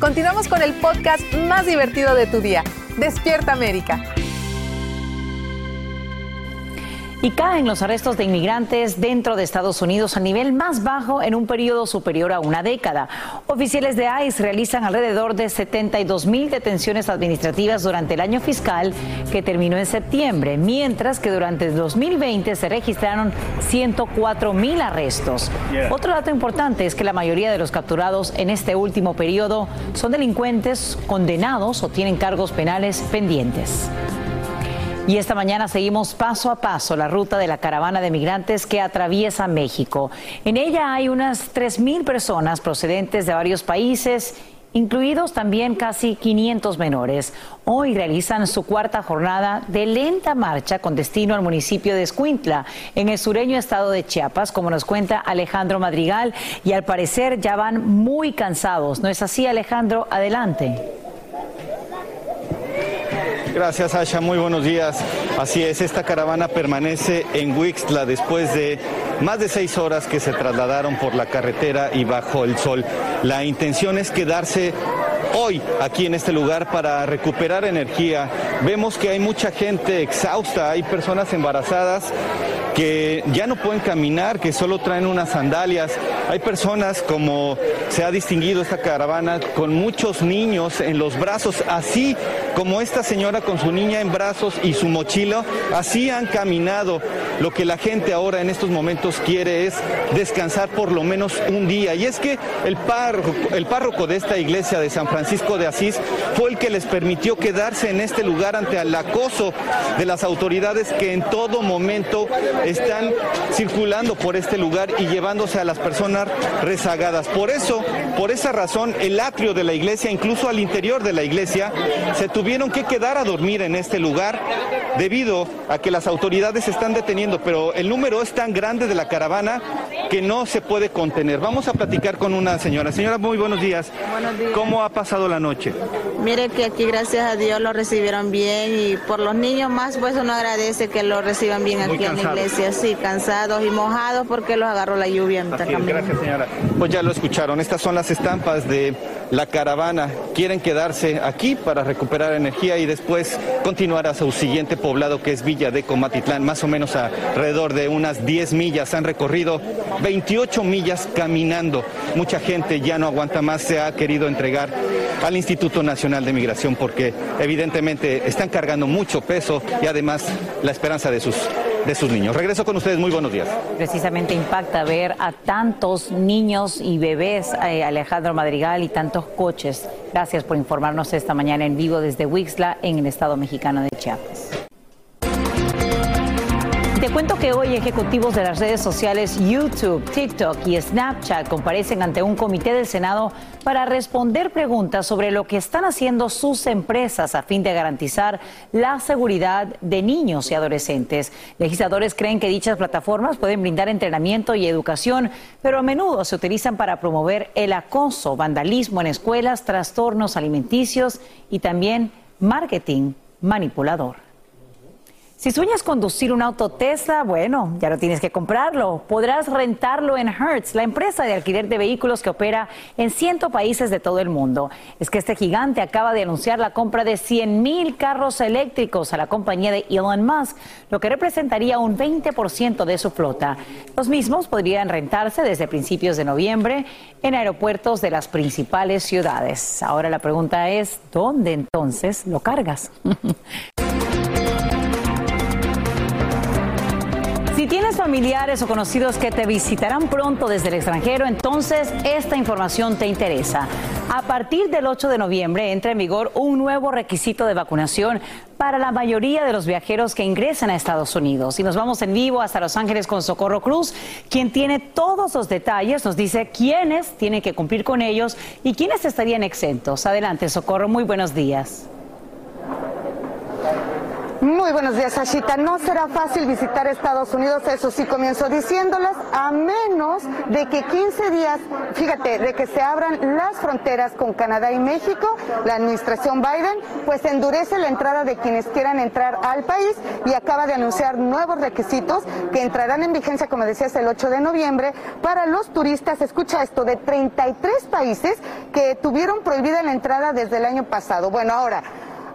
Continuamos con el podcast más divertido de tu día. Despierta América. Y caen los arrestos de inmigrantes dentro de Estados Unidos a nivel más bajo en un periodo superior a una década. Oficiales de ICE realizan alrededor de 72 mil detenciones administrativas durante el año fiscal que terminó en septiembre, mientras que durante el 2020 se registraron 104 mil arrestos. Otro dato importante es que la mayoría de los capturados en este último periodo son delincuentes condenados o tienen cargos penales pendientes. Y esta mañana seguimos paso a paso la ruta de la caravana de migrantes que atraviesa México. En ella hay unas 3.000 personas procedentes de varios países, incluidos también casi 500 menores. Hoy realizan su cuarta jornada de lenta marcha con destino al municipio de Escuintla, en el sureño estado de Chiapas, como nos cuenta Alejandro Madrigal, y al parecer ya van muy cansados. ¿No es así, Alejandro? Adelante. Gracias, Asha. Muy buenos días. Así es, esta caravana permanece en Huixtla después de más de seis horas que se trasladaron por la carretera y bajo el sol. La intención es quedarse hoy aquí en este lugar para recuperar energía. Vemos que hay mucha gente exhausta, hay personas embarazadas que ya no pueden caminar, que solo traen unas sandalias. Hay personas, como se ha distinguido esta caravana, con muchos niños en los brazos, así como esta señora con su niña en brazos y su mochila, así han caminado. Lo que la gente ahora en estos momentos quiere es descansar por lo menos un día. Y es que el párroco, el párroco de esta iglesia de San Francisco de Asís fue el que les permitió quedarse en este lugar ante el acoso de las autoridades que en todo momento están circulando por este lugar y llevándose a las personas rezagadas. Por eso, por esa razón, el atrio de la iglesia, incluso al interior de la iglesia, se tuvieron que quedar a dormir en este lugar debido a que las autoridades se están deteniendo, pero el número es tan grande de la caravana que no se puede contener. Vamos a platicar con una señora. Señora, muy buenos días. Buenos días. ¿Cómo ha pasado la noche? Mire que aquí gracias a Dios lo recibieron bien y por los niños más pues uno agradece que lo reciban bien Muy aquí en la iglesia, sí, cansados y mojados porque los agarró la lluvia. Así es, gracias señora. Pues ya lo escucharon, estas son las estampas de la caravana. Quieren quedarse aquí para recuperar energía y después continuar a su siguiente poblado que es Villa de Comatitlán, más o menos alrededor de unas 10 millas. Han recorrido 28 millas caminando. Mucha gente ya no aguanta más, se ha querido entregar al Instituto Nacional de Migración porque evidentemente están cargando mucho peso y además la esperanza de sus, de sus niños. Regreso con ustedes, muy buenos días. Precisamente impacta ver a tantos niños y bebés, eh, Alejandro Madrigal, y tantos coches. Gracias por informarnos esta mañana en vivo desde Wixla, en el estado mexicano de Chiapas. Cuento que hoy ejecutivos de las redes sociales YouTube, TikTok y Snapchat comparecen ante un comité del Senado para responder preguntas sobre lo que están haciendo sus empresas a fin de garantizar la seguridad de niños y adolescentes. Legisladores creen que dichas plataformas pueden brindar entrenamiento y educación, pero a menudo se utilizan para promover el acoso, vandalismo en escuelas, trastornos alimenticios y también marketing manipulador. Si sueñas conducir un auto Tesla, bueno, ya no tienes que comprarlo. Podrás rentarlo en Hertz, la empresa de alquiler de vehículos que opera en 100 países de todo el mundo. Es que este gigante acaba de anunciar la compra de 100 mil carros eléctricos a la compañía de Elon Musk, lo que representaría un 20% de su flota. Los mismos podrían rentarse desde principios de noviembre en aeropuertos de las principales ciudades. Ahora la pregunta es, ¿dónde entonces lo cargas? familiares o conocidos que te visitarán pronto desde el extranjero, entonces esta información te interesa. A partir del 8 de noviembre entra en vigor un nuevo requisito de vacunación para la mayoría de los viajeros que ingresan a Estados Unidos. Y nos vamos en vivo hasta Los Ángeles con Socorro Cruz, quien tiene todos los detalles, nos dice quiénes tienen que cumplir con ellos y quiénes estarían exentos. Adelante, Socorro, muy buenos días. Muy buenos días, Ashita. No será fácil visitar Estados Unidos, eso sí comienzo diciéndolas, a menos de que 15 días, fíjate, de que se abran las fronteras con Canadá y México, la administración Biden, pues endurece la entrada de quienes quieran entrar al país y acaba de anunciar nuevos requisitos que entrarán en vigencia, como decías, el 8 de noviembre para los turistas, escucha esto, de 33 países que tuvieron prohibida la entrada desde el año pasado. Bueno, ahora,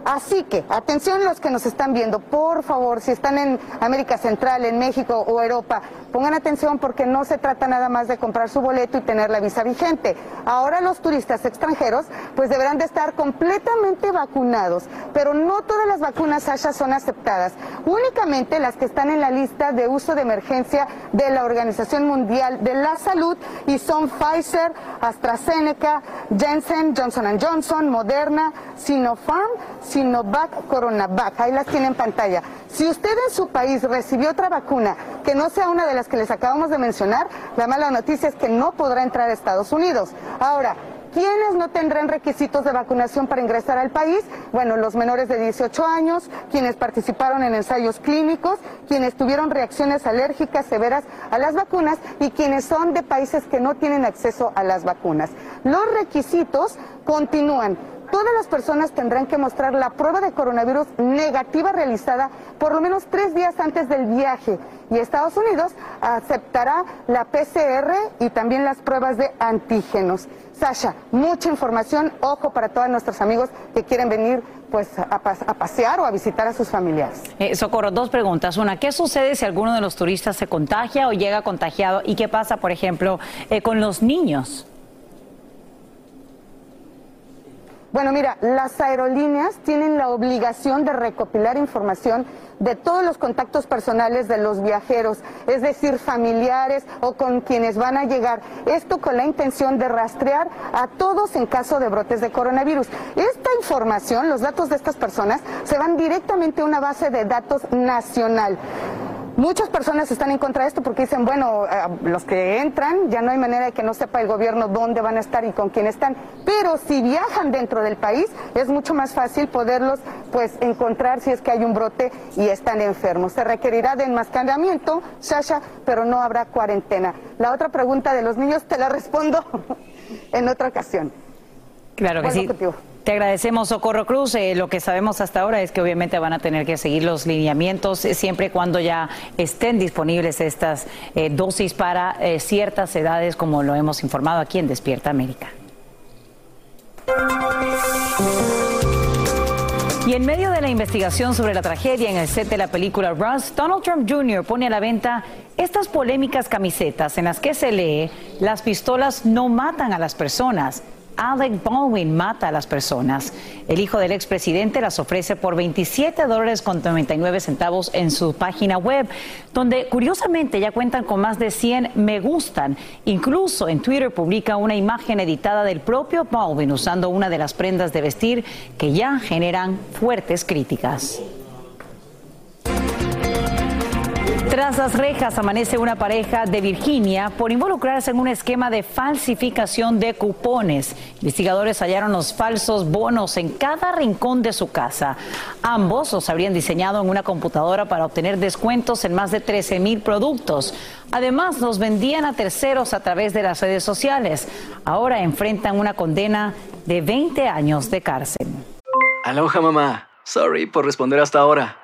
Así que, atención los que nos están viendo, por favor, si están en América Central, en México o Europa, pongan atención porque no se trata nada más de comprar su boleto y tener la visa vigente. Ahora los turistas extranjeros pues deberán de estar completamente vacunados, pero no todas las vacunas, Sasha, son aceptadas. Únicamente las que están en la lista de uso de emergencia de la Organización Mundial de la Salud y son Pfizer, AstraZeneca, Janssen, Johnson Johnson, Moderna, Sinopharm, Sinovac, Coronavac. Ahí las tiene en pantalla. Si usted en su país recibió otra vacuna que no sea una de las que les acabamos de mencionar, la mala noticia es que no podrá entrar a Estados Unidos. Ahora, ¿Quiénes no tendrán requisitos de vacunación para ingresar al país? Bueno, los menores de 18 años, quienes participaron en ensayos clínicos, quienes tuvieron reacciones alérgicas severas a las vacunas y quienes son de países que no tienen acceso a las vacunas. Los requisitos continúan todas las personas tendrán que mostrar la prueba de coronavirus negativa realizada por lo menos tres días antes del viaje. Y Estados Unidos aceptará la PCR y también las pruebas de antígenos. Sasha, mucha información, ojo para todos nuestros amigos que quieren venir pues a, pasear o a visitar a sus familiares. Eh, Socorro, dos preguntas. Una, ¿qué sucede si alguno de los turistas se contagia o llega contagiado? ¿Y qué pasa, por ejemplo, eh, con los niños? Bueno, mira, las aerolíneas tienen la obligación de recopilar información de todos los contactos personales de los viajeros, es decir, familiares o con quienes van a llegar. Esto con la intención de rastrear a todos en caso de brotes de coronavirus. Esta información, los datos de estas personas, se van directamente a una base de datos nacional. Muchas personas están en contra de esto porque dicen, bueno, eh, los que entran ya no hay manera de que no sepa el gobierno dónde van a estar y con quién están, pero si viajan dentro del país es mucho más fácil poderlos pues encontrar si es que hay un brote y están enfermos. Se requerirá de enmascaramiento, Sasha, pero no habrá cuarentena. La otra pregunta de los niños te la respondo en otra ocasión. Claro que sí. Te agradecemos, Socorro Cruz. Eh, lo que sabemos hasta ahora es que obviamente van a tener que seguir los lineamientos eh, siempre y cuando ya estén disponibles estas eh, dosis para ciertas edades, como lo hemos informado aquí en Despierta América. Y en medio de la investigación sobre la tragedia en el set de la película Rust, Donald Trump Jr. pone a la venta estas polémicas camisetas en las que se lee, las pistolas no matan a las personas. Alec Baldwin mata a las personas. El hijo del expresidente las ofrece por 27 dólares con 99 centavos en su página web, donde curiosamente ya cuentan con más de 100 me gustan. Incluso en Twitter publica una imagen editada del propio Baldwin usando una de las prendas de vestir que ya generan fuertes críticas. Tras las rejas amanece una pareja de Virginia por involucrarse en un esquema de falsificación de cupones. Investigadores hallaron los falsos bonos en cada rincón de su casa. Ambos los habrían diseñado en una computadora para obtener descuentos en más de 13 mil productos. Además, los vendían a terceros a través de las redes sociales. Ahora enfrentan una condena de 20 años de cárcel. Aloha mamá. Sorry por responder hasta ahora.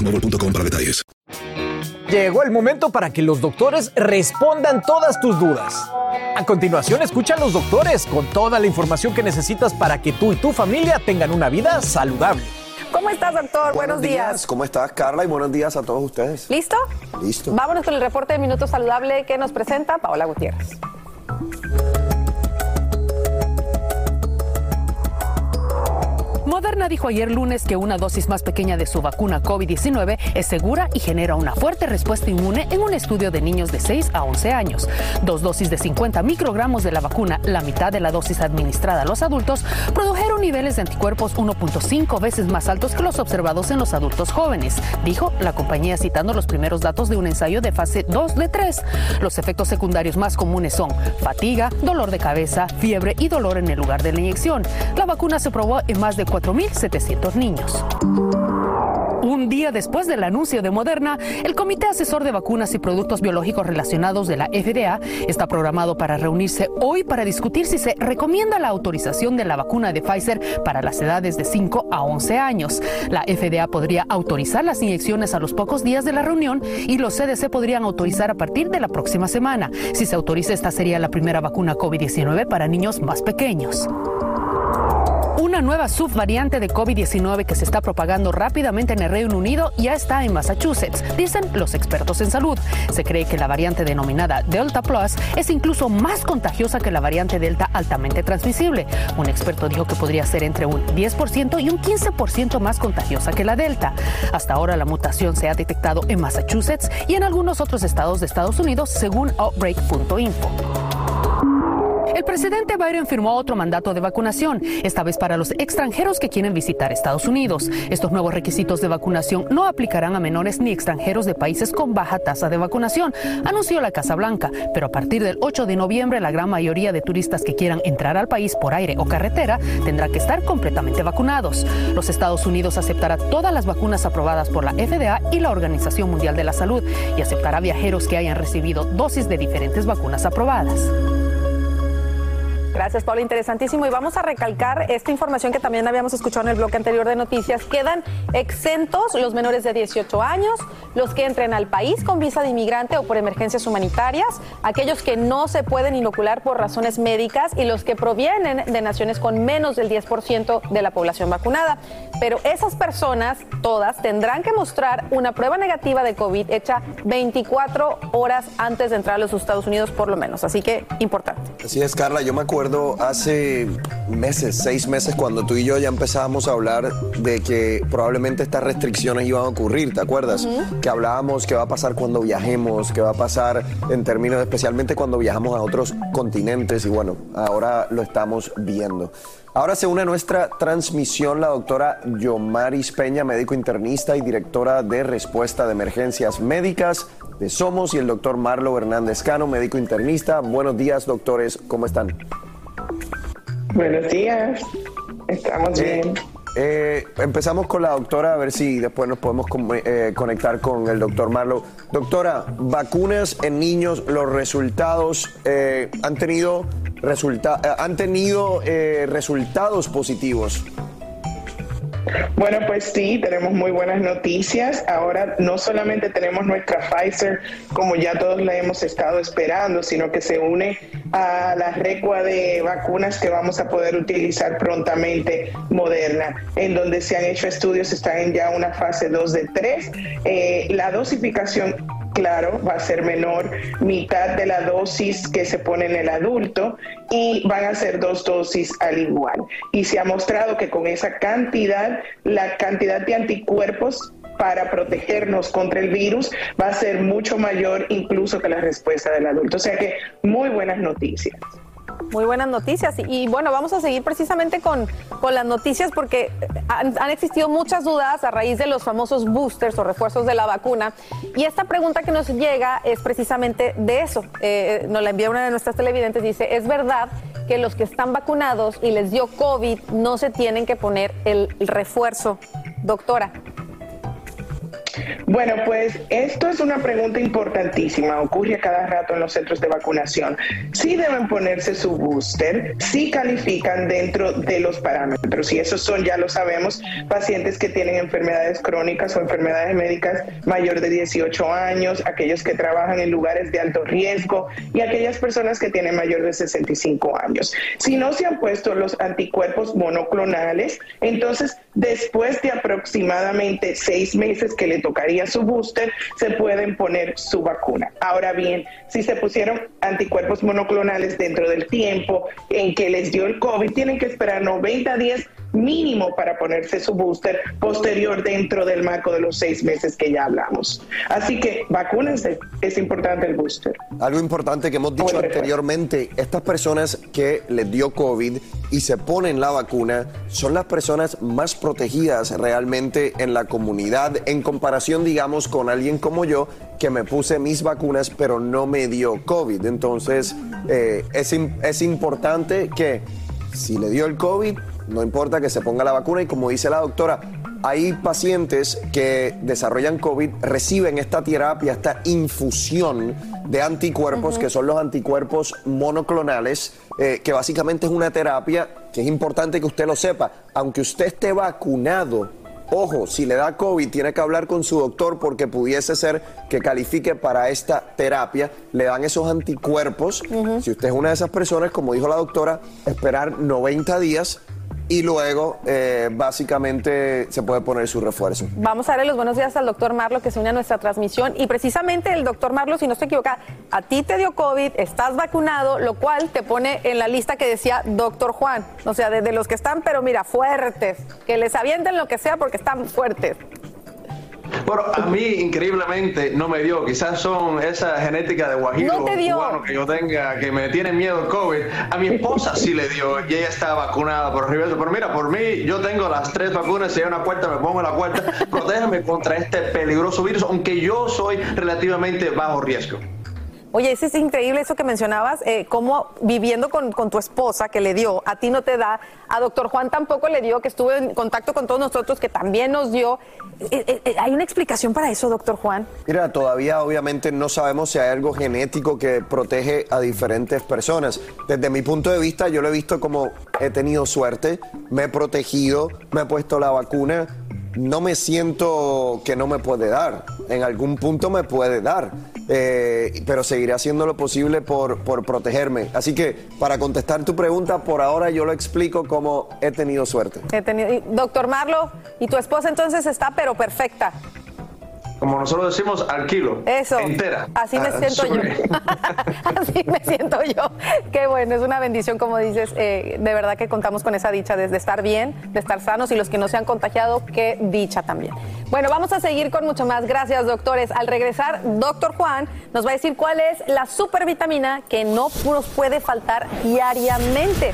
boostmobile.com para detalles. Llegó el momento para que los doctores respondan todas tus dudas. A continuación, escucha a los doctores con toda la información que necesitas para que tú y tu familia tengan una vida saludable. ¿Cómo estás, doctor? Buenos, días. ¿Cómo estás, Carla? Y buenos días a todos ustedes. ¿Listo? Listo. Vámonos con el reporte de Minuto Saludable que nos presenta Paola Gutiérrez. Moderna dijo ayer lunes que una dosis más pequeña de su vacuna COVID-19 es segura y genera una fuerte respuesta inmune en un estudio de niños de 6 a 11 años. Dos dosis de 50 microgramos de la vacuna, la mitad de la dosis administrada a los adultos, produjeron niveles de anticuerpos 1.5 veces más altos que los observados en los adultos jóvenes, dijo la compañía citando los primeros datos de un ensayo de fase 2 de 3. Los efectos secundarios más comunes son fatiga, dolor de cabeza, fiebre y dolor en el lugar de la inyección. La vacuna se probó en más de 4.700 niños. Un día después del anuncio de Moderna, el Comité Asesor de Vacunas y Productos Biológicos Relacionados de la FDA está programado para reunirse hoy para discutir si se recomienda la autorización de la vacuna de Pfizer para las edades de 5 a 11 años. La FDA podría autorizar las inyecciones a los pocos días de la reunión y los CDC podrían autorizar a partir de la próxima semana. Si se autoriza, esta sería la primera vacuna COVID-19 para niños más pequeños. Una nueva subvariante de COVID-19 que se está propagando rápidamente en el Reino Unido ya está en Massachusetts, dicen los expertos en salud. Se cree que la variante denominada Delta Plus es incluso más contagiosa que la variante Delta altamente transmisible. Un experto dijo que podría ser entre un 10% y un 15% más contagiosa que la Delta. Hasta ahora la mutación se ha detectado en Massachusetts y en algunos otros estados de Estados Unidos, según Outbreak.info. El presidente Biden firmó otro mandato de vacunación, esta vez para los extranjeros que quieren visitar Estados Unidos. Estos nuevos requisitos de vacunación no aplicarán a menores ni extranjeros de países con baja tasa de vacunación, anunció la Casa Blanca. Pero a partir del 8 de noviembre, la gran mayoría de turistas que quieran entrar al país por aire o carretera tendrá que estar completamente vacunados. Los Estados Unidos aceptará todas las vacunas aprobadas por la FDA y la Organización Mundial de la Salud y aceptará viajeros que hayan recibido dosis de diferentes vacunas aprobadas. Gracias, Paula. Interesantísimo. Y vamos a recalcar esta información que también habíamos escuchado en el bloque anterior de noticias. Quedan exentos los menores de 18 años, los que entren al país con visa de inmigrante o por emergencias humanitarias, aquellos que no se pueden inocular por razones médicas y los que provienen de naciones con menos del 10% de la población vacunada. Pero esas personas, todas, tendrán que mostrar una prueba negativa de COVID hecha 24 horas antes de entrar a los Estados Unidos, por lo menos. Así que, importante. Así es, Carla. Yo me acuerdo hace meses, seis meses, cuando tú y yo ya empezábamos a hablar de que probablemente estas restricciones iban a ocurrir, ¿te acuerdas? Que hablábamos qué va a pasar cuando viajemos, qué va a pasar en términos, especialmente cuando viajamos a otros continentes y bueno, ahora lo estamos viendo. Ahora se une a nuestra transmisión la doctora Yomaris Peña, médico internista y directora de respuesta de emergencias médicas de Somos, y el doctor Marlo Hernández Cano, médico internista. Buenos días, doctores, ¿cómo están? Buenos días, estamos Eh, bien. eh, empezamos con la doctora, a ver si después nos podemos eh, conectar con el doctor Marlo. Doctora, vacunas en niños, los resultados han tenido, resulta- han tenido resultados positivos. Bueno, pues sí, tenemos muy buenas noticias. Ahora no solamente tenemos nuestra Pfizer, como ya todos la hemos estado esperando, sino que se une a la recua de vacunas que vamos a poder utilizar prontamente, Moderna, en donde se han hecho estudios, están en ya una fase 2 de 3. Eh, la dosificación claro, va a ser menor, mitad de la dosis que se pone en el adulto y van a ser dos dosis al igual. Y se ha mostrado que con esa cantidad, la cantidad de anticuerpos para protegernos contra el virus va a ser mucho mayor incluso que la respuesta del adulto. O sea que muy buenas noticias. Muy buenas noticias. Y, bueno, vamos a seguir precisamente con, con las noticias porque han, han existido muchas dudas a raíz de los famosos boosters o refuerzos de la vacuna. Y esta pregunta que nos llega es precisamente de eso. Eh, nos la envía una de nuestras televidentes. Dice, ¿es verdad que los que están vacunados y les dio COVID no se tienen que poner el refuerzo? Doctora. Bueno, pues esto es una pregunta importantísima. Ocurre a cada rato en los centros de vacunación. Sí deben ponerse su booster, sí califican dentro de los parámetros. Y esos son, ya lo sabemos, pacientes que tienen enfermedades crónicas o enfermedades médicas mayor de 18 años, aquellos que trabajan en lugares de alto riesgo y aquellas personas que tienen mayor de 65 años. Si no se han puesto los anticuerpos monoclonales, entonces después de aproximadamente seis meses que le tocaría su booster, se pueden poner su vacuna. Ahora bien, si se pusieron anticuerpos monoclonales dentro del tiempo en que les dio el COVID, tienen que esperar 90 días mínimo para ponerse su booster posterior dentro del marco de los seis meses que ya hablamos. Así que vacúnense, es importante el booster. Algo importante que hemos dicho anteriormente, estas personas que les dio COVID y se ponen la vacuna son las personas más protegidas realmente en la comunidad en comparación, digamos, con alguien como yo que me puse mis vacunas pero no me dio COVID. Entonces, eh, es, es importante que si le dio el COVID, no importa que se ponga la vacuna y como dice la doctora, hay pacientes que desarrollan COVID, reciben esta terapia, esta infusión de anticuerpos, que son los anticuerpos monoclonales, eh, que básicamente es una terapia que es importante que usted lo sepa. Aunque usted esté vacunado, ojo, si le da COVID, tiene que hablar con su doctor porque pudiese ser que califique para esta terapia. Le dan esos anticuerpos. Si usted es una de esas personas, como dijo la doctora, esperar 90 días y luego eh, básicamente se puede poner su refuerzo. Vamos a darle los buenos días al doctor Marlo que se une a nuestra transmisión. Y precisamente el doctor Marlo, si no estoy equivocada, a ti te dio COVID, estás vacunado, lo cual te pone en la lista que decía doctor Juan. O sea, de, de los que están, pero mira, fuertes. Que les avienten lo que sea porque están fuertes. Bueno, a mí increíblemente no me dio. Quizás son esa genética de guajiro No cubano que yo tenga, que me tiene miedo el COVID. A mi esposa sí le dio y ella está vacunada por reverso. Pero mira, por mí yo tengo las tres vacunas. Si hay una cuarta, me pongo la cuarta. Protégeme contra este peligroso virus, aunque yo soy relativamente bajo riesgo. Oye, eso es increíble eso que mencionabas, eh, cómo viviendo con, con tu esposa que le dio, a ti no te da, a doctor Juan tampoco le dio, que estuvo en contacto con todos nosotros, que también nos dio. Eh, eh, eh, ¿Hay una explicación para eso, doctor Juan? Mira, todavía obviamente no sabemos si hay algo genético que protege a diferentes personas. Desde mi punto de vista, yo lo he visto como he tenido suerte, me he protegido, me he puesto la vacuna. No me siento que no me puede dar. En algún punto me puede dar. Eh, pero seguiré haciendo lo posible por, por protegerme. Así que para contestar tu pregunta, por ahora yo lo explico como he tenido suerte. He tenido- doctor Marlo, y tu esposa entonces está pero perfecta. Como nosotros decimos, al kilo. Eso. Entera. Así me Ah, siento yo. Así me siento yo. Qué bueno, es una bendición, como dices. eh, de verdad que contamos con esa dicha de, de estar bien, de estar sanos y los que no se han contagiado, qué dicha también. Bueno, vamos a seguir con mucho más. Gracias, doctores. Al regresar, doctor Juan nos va a decir cuál es la supervitamina que no nos puede faltar diariamente.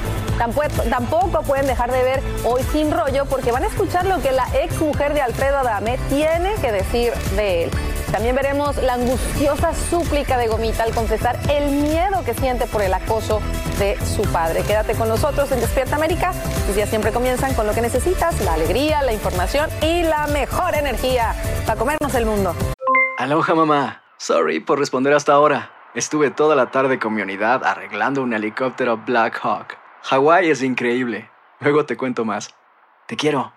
Tampoco pueden dejar de ver Hoy Sin Rollo porque van a escuchar lo que la ex mujer de Alfredo Adame tiene que decir de él. También veremos la angustiosa súplica de Gomita al confesar el miedo que siente por el acoso de su padre. Quédate con nosotros en Despierta América. Tus días siempre comienzan con lo que necesitas, la alegría, la información y la mejor energía para comernos el mundo. Aloha mamá. Sorry por responder hasta ahora. Estuve toda la tarde con mi unidad arreglando un helicóptero Black Hawk. Hawái es increíble. Luego te cuento más. Te quiero.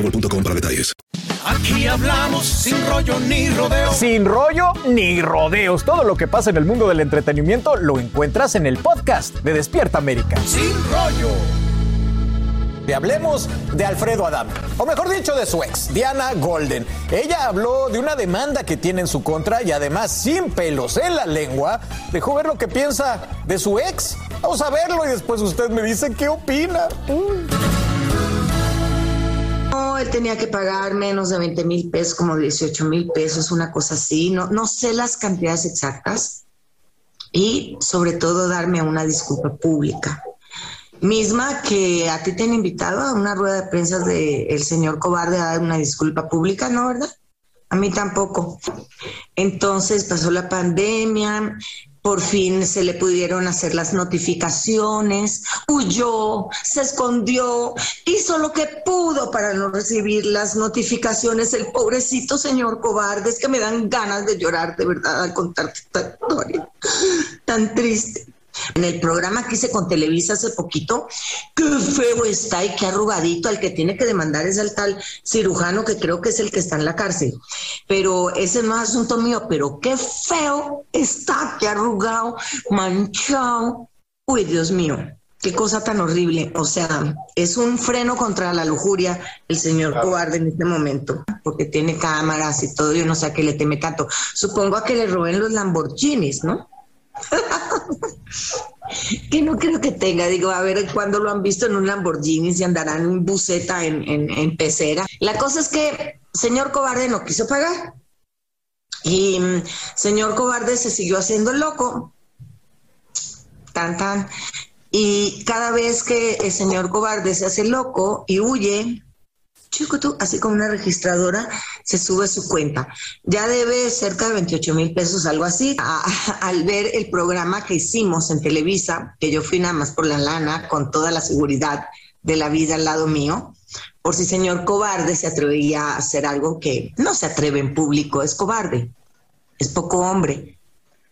boostmobile.com para detalles. Aquí hablamos sin rollo ni rodeos. Sin rollo ni rodeos. Todo lo que pasa en el mundo del entretenimiento lo encuentras en el podcast de Despierta América. Sin rollo. Y hablemos de Alfredo Adam, o mejor dicho, de su ex, Diana Golden. Ella habló de una demanda que tiene en su contra y además, sin pelos en la lengua, dejó ver lo que piensa de su ex. Vamos a verlo y después usted me dice qué opina. No, él tenía que pagar menos de 20 mil pesos, como 18 mil pesos, una cosa así. No, no sé las cantidades exactas. Y sobre todo darme una disculpa pública. Misma que a ti te han invitado a una rueda de prensa del señor Cobarde a dar una disculpa pública, ¿no, verdad? A mí tampoco. Entonces pasó la pandemia, por fin se le pudieron hacer las notificaciones, huyó, se escondió, hizo lo que pudo para no recibir las notificaciones. El pobrecito señor cobarde, es que me dan ganas de llorar de verdad al contarte esta historia tan triste. En el programa que hice con Televisa hace poquito, qué feo está y qué arrugadito. Al que tiene que demandar es al tal cirujano que creo que es el que está en la cárcel. Pero ese no es asunto mío, pero qué feo está, qué arrugado, manchado. Uy, Dios mío, qué cosa tan horrible. O sea, es un freno contra la lujuria el señor cobarde en este momento, porque tiene cámaras y todo, yo no sé a qué le teme tanto. Supongo a que le roben los Lamborghinis, ¿no? que no creo que tenga, digo, a ver cuándo lo han visto en un Lamborghini, si andarán en buseta en, en, en pecera. La cosa es que señor cobarde no quiso pagar. Y mm, señor cobarde se siguió haciendo loco, tan tan, y cada vez que el señor cobarde se hace loco y huye, chico, así como una registradora, se sube su cuenta. Ya debe cerca de 28 mil pesos, algo así. Al ver el programa que hicimos en Televisa, que yo fui nada más por la lana, con toda la seguridad de la vida al lado mío, por si señor cobarde se atrevía a hacer algo que no se atreve en público, es cobarde, es poco hombre.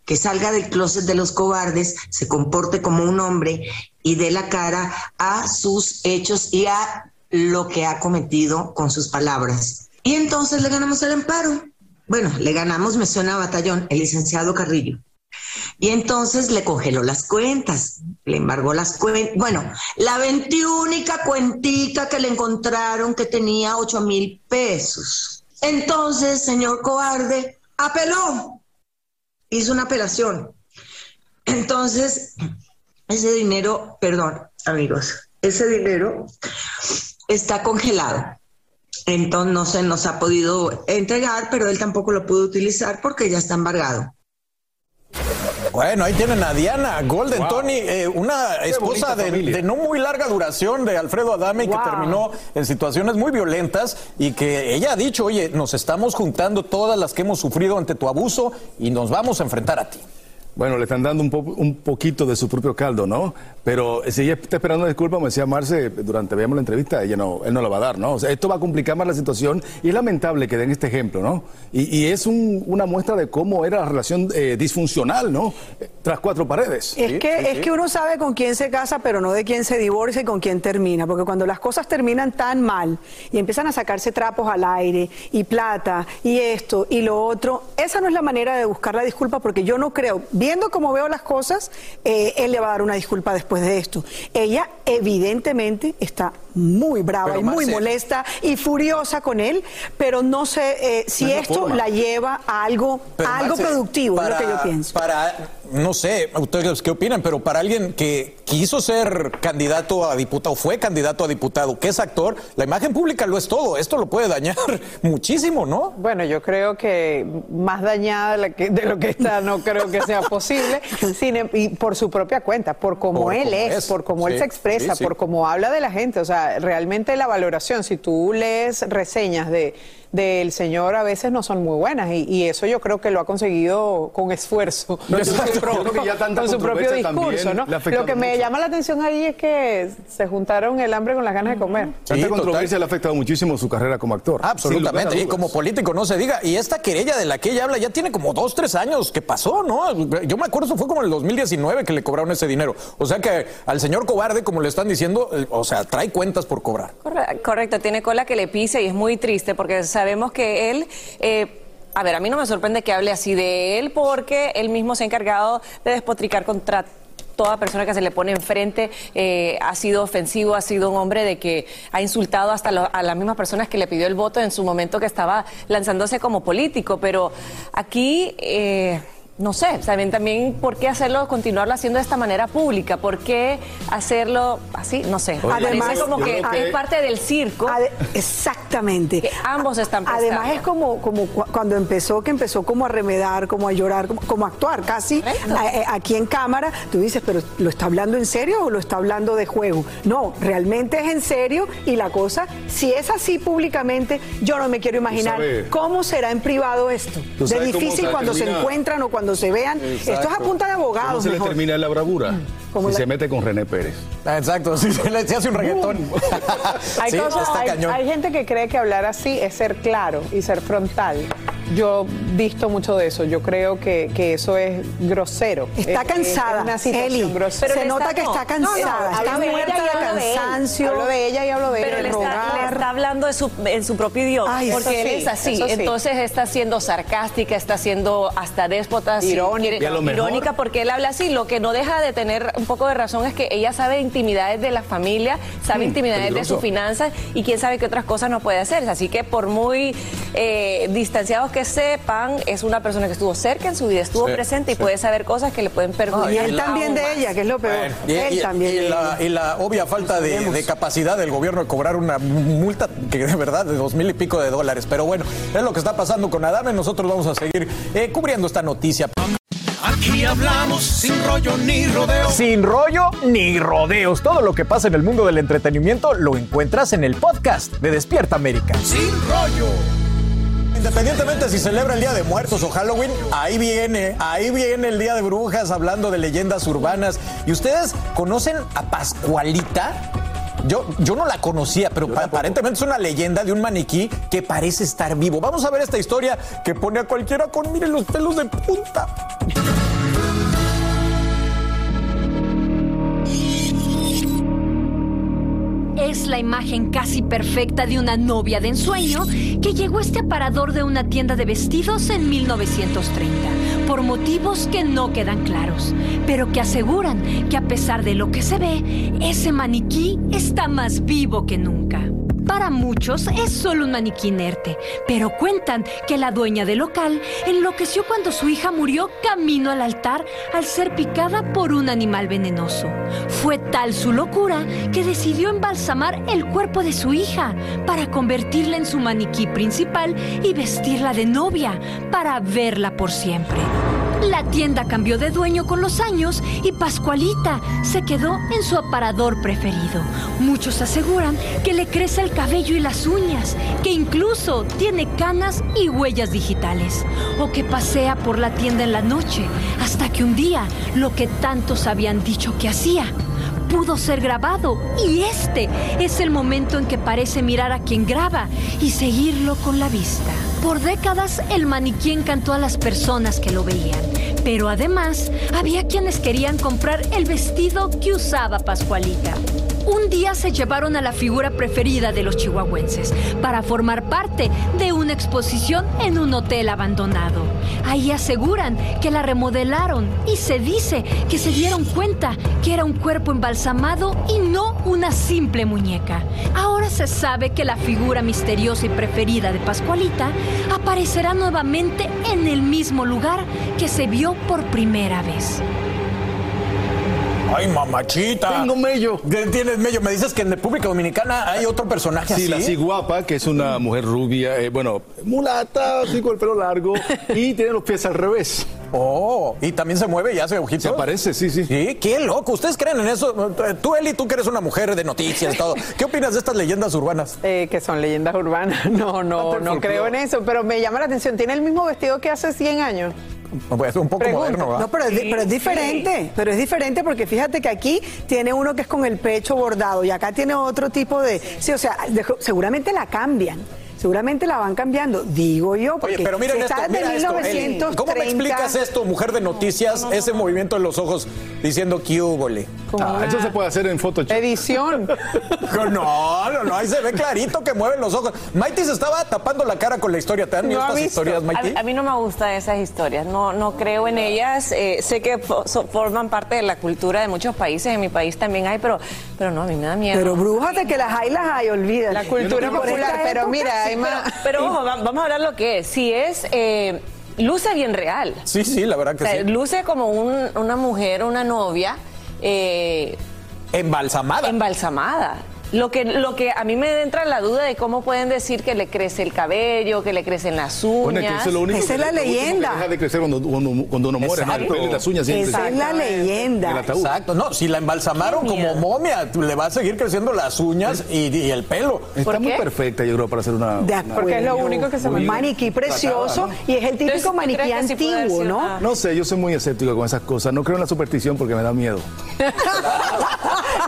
Que salga del closet de los cobardes, se comporte como un hombre y dé la cara a sus hechos y a lo que ha cometido con sus palabras. Y entonces le ganamos el amparo. Bueno, le ganamos, me suena a batallón, el licenciado Carrillo. Y entonces le congeló las cuentas, le embargó las cuentas. Bueno, la veintiúnica cuentica que le encontraron que tenía ocho mil pesos. Entonces, señor cobarde, apeló hizo una apelación. Entonces, ese dinero, perdón, amigos, ese dinero está congelado. Entonces no se nos ha podido entregar, pero él tampoco lo pudo utilizar porque ya está embargado. Bueno, ahí tienen a Diana Golden, Wow. Tony, eh, una esposa de, no muy larga duración de Alfredo Adame y que Wow. terminó en situaciones muy violentas y que ella ha dicho, oye, nos estamos juntando todas las que hemos sufrido ante tu abuso y nos vamos a enfrentar a ti. Bueno, le están dando un, po- un poquito de su propio caldo, ¿no? Pero si ella está esperando una disculpa, me decía Marce, durante veíamos la entrevista, ella no, él no la va a dar, ¿no? O sea, esto va a complicar más la situación y es lamentable que den este ejemplo, ¿no? Y, y es un- una muestra de cómo era la relación eh, disfuncional, ¿no? Tras cuatro paredes. Es que, es que uno sabe con quién se casa, pero no de quién se divorcia y con quién termina. Porque cuando las cosas terminan tan mal y empiezan a sacarse trapos al aire y plata y esto y lo otro, esa no es la manera de buscar la disculpa porque yo no creo, viendo cómo veo las cosas, eh, él le va a dar una disculpa después de esto. Ella evidentemente está muy brava Pero, y muy molesta y furiosa con él, pero no sé eh, si No esto forma. la lleva a algo, a algo productivo, es lo que para- yo pienso. Para, no sé, ustedes qué opinan, pero para alguien que quiso ser candidato a diputado, fue candidato a diputado, que es actor, la imagen pública lo es todo. Esto lo puede dañar muchísimo, ¿no? Bueno, yo creo que más dañada de, la que- de lo que está no creo que sea posible, Sin em- y por su propia cuenta, por cómo Por él es, es, por cómo él se expresa, sí, sí. por cómo habla de la gente, o sea, realmente la valoración, si tú lees reseñas de del señor a veces no son muy buenas y, y eso yo creo que lo ha conseguido con esfuerzo No, con su exacto. pro- Yo creo que ya tanta con su propio discurso ¿no? lo que me mucho. llama la atención ahí es que se juntaron el hambre con las ganas de comer Tanta controversia le ha afectado muchísimo su carrera como actor. Absolutamente, y como político no se diga. Y esta querella de la que ella habla ya tiene como dos, tres años que pasó, ¿no? Yo me acuerdo, eso fue como en el 2019 que le cobraron ese dinero. O sea que al señor cobarde, como le están diciendo, eh, o sea, trae cuentas por cobrar. Corre- Correcto, tiene cola que le pise y es muy triste porque sabemos que él... eh, a ver, a mí no me sorprende que hable así de él porque él mismo se ha encargado de despotricar contra toda persona que se le pone enfrente, eh, ha sido ofensivo, ha sido un hombre de que ha insultado hasta a las mismas personas que le pidió el voto en su momento que estaba lanzándose como político, pero aquí... eh, no sé, saben también por qué hacerlo, continuarlo haciendo de esta manera pública, por qué hacerlo así, no sé. Además, como que, es parte del circo. exactamente. Que ambos están prestando. Además es como, como cu- cuando empezó, que empezó como a remedar, como a llorar, como, como a actuar casi a- eh, aquí en cámara. Tú dices, pero ¿lo está hablando en serio o lo está hablando de juego? No, realmente es en serio y la cosa, si es así públicamente, yo no me quiero imaginar cómo será en privado esto. De difícil cuando se encuentran o cuando se vean. Esto es a Exacto. punta de ¿Cómo abogados. se le mejor. termina la bravura? Como Si la- se mete con René Pérez. Exacto, si se, le- se hace un reggaetón. Hay, sí, cosas- hay- hay gente que cree que hablar así es ser claro y ser frontal. Yo visto mucho de eso. Yo creo que, que eso es grosero. Está Es- cansada, Es una situación Eli. grosera. Se nota que está cansada, está muerta de hablo cansancio. Hablo de ella y hablo de Pero él. le está, le está hablando de su- en su propio idioma, Ay, porque él es así. sí. Entonces está siendo sarcástica, está siendo hasta déspota, Irónica. quiere- Y a lo mejor- irónica, porque él habla así. Lo que no deja de tener un poco de razón es que ella sabe intimidades de la familia, sabe Mm, intimidades de sus finanzas y quién sabe qué otras cosas no puede hacer. Así que por muy eh, distanciados que sepan, es una persona que estuvo cerca en su vida, estuvo Sí, presente y sí. puede saber cosas que le pueden perjudicar. Y él también de ella, que es lo peor. Y, él y- también y de la, ella. y la obvia falta de, de capacidad del gobierno de cobrar una multa que de verdad de dos mil y pico de dólares. Pero bueno, es lo que está pasando con Adame. Nosotros vamos a seguir eh, cubriendo esta noticia. Aquí hablamos sin rollo ni rodeo. Sin rollo ni rodeos. Todo lo que pasa en el mundo del entretenimiento lo encuentras en el podcast de Despierta América. Sin rollo. Independientemente si celebra el Día de Muertos o Halloween, ahí viene, ahí viene el Día de Brujas hablando de leyendas urbanas. ¿Y ustedes conocen a Pascualita? Yo, yo no la conocía, pero pa- aparentemente es una leyenda de un maniquí que parece estar vivo. Vamos a ver esta historia que pone a cualquiera con, miren, los pelos de punta. Es la imagen casi perfecta de una novia de ensueño que llegó a este aparador de una tienda de vestidos en 1930, por motivos que no quedan claros, pero que aseguran que a pesar de lo que se ve, ese maniquí está más vivo que nunca. Para muchos es solo un maniquí inerte, pero cuentan que la dueña del local enloqueció cuando su hija murió camino al altar al ser picada por un animal venenoso. Fue tal su locura que decidió embalsamar el cuerpo de su hija para convertirla en su maniquí principal y vestirla de novia para verla por siempre. La tienda cambió de dueño con los años y Pascualita se quedó en su aparador preferido. Muchos aseguran que le crece el cabello y las uñas, que incluso tiene canas y huellas digitales, o que pasea por la tienda en la noche, hasta que un día lo que tantos habían dicho que hacía pudo ser grabado y este es el momento en que parece mirar a quien graba y seguirlo con la vista. Por décadas el maniquí encantó a las personas que lo veían, pero además había quienes querían comprar el vestido que usaba Pascualita. Un día se llevaron a la figura preferida de los chihuahuenses para formar parte de una exposición en un hotel abandonado. Ahí aseguran que la remodelaron y se dice que se dieron cuenta que era un cuerpo embalsamado y no una simple muñeca. Ahora se sabe que la figura misteriosa y preferida de Pascualita aparecerá nuevamente en el mismo lugar que se vio por primera vez. Ay, mamachita. Tengo mello. ¿Qué ¿Tienes mello? Me dices que en República Dominicana hay otro personaje Sí, así. la ciguapa, que es una mujer rubia, eh, bueno, mulata, así con el pelo largo, y tiene los pies al revés. Oh, y también se mueve y hace ojitos. Se aparece, sí, sí. Sí, qué loco. ¿Ustedes creen en eso? Tú, Eli, tú que eres una mujer de noticias, todo. ¿Qué opinas de estas leyendas urbanas? Eh, que son leyendas urbanas. No, no, Del no creo en eso, pero me llama la atención. ¿Tiene el mismo vestido que hace 100 años? Pues un poco moderno, ¿verdad? No, pero es, di- pero es diferente, pero es diferente porque fíjate que aquí tiene uno que es con el pecho bordado y acá tiene otro tipo de... Sí, o sea, de- seguramente la cambian, seguramente la van cambiando, digo yo, porque Oye, pero miren si esto, está desde mira esto, Eli. 1930, ¿Cómo me explicas esto, mujer de noticias, ese movimiento en los ojos diciendo que? Ah, eso se puede hacer en Photoshop. Edición. No, no, no, ahí se ve clarito que mueven los ojos. Maiti se estaba tapando la cara con la historia. ¿Te dan miedo No ha estas visto. historias, A, a mí no me gustan esas historias, no, no creo en ellas. eh, sé que so- forman parte de la cultura de muchos países, en mi país también hay, pero, pero no, a mí me da miedo. Pero brujas de que las hay, las hay, olvídate. La cultura popular, pero mira, pero, pero ojo, vamos a hablar lo que es. Si es, eh, luce bien real. Sí, sí, la verdad que O sea, sí. Luce como un- una mujer, una novia. eh, Embalsamada. embalsamada. Lo que, lo que a mí me entra la duda de cómo pueden decir que le crece el cabello, que le crecen las uñas. Bueno, es que eso es lo único Esa que- es la lo último que leyenda. deja de crecer cuando, cuando, cuando uno muere, ¿no? El Exacto. pelo y las uñas siempre. Esa es la leyenda. Exacto, no, si la embalsamaron como momia, le va a seguir creciendo las uñas y, y el pelo. Está ¿Por muy qué? perfecta, yo creo, para hacer una. De una- acuerdo. Porque es lo único que se me Maniquí precioso tratada, y es el típico Entonces, ¿tú maniquí sí antiguo, ¿no? No sé, yo soy muy escéptico con esas cosas. No creo en la superstición porque me da miedo.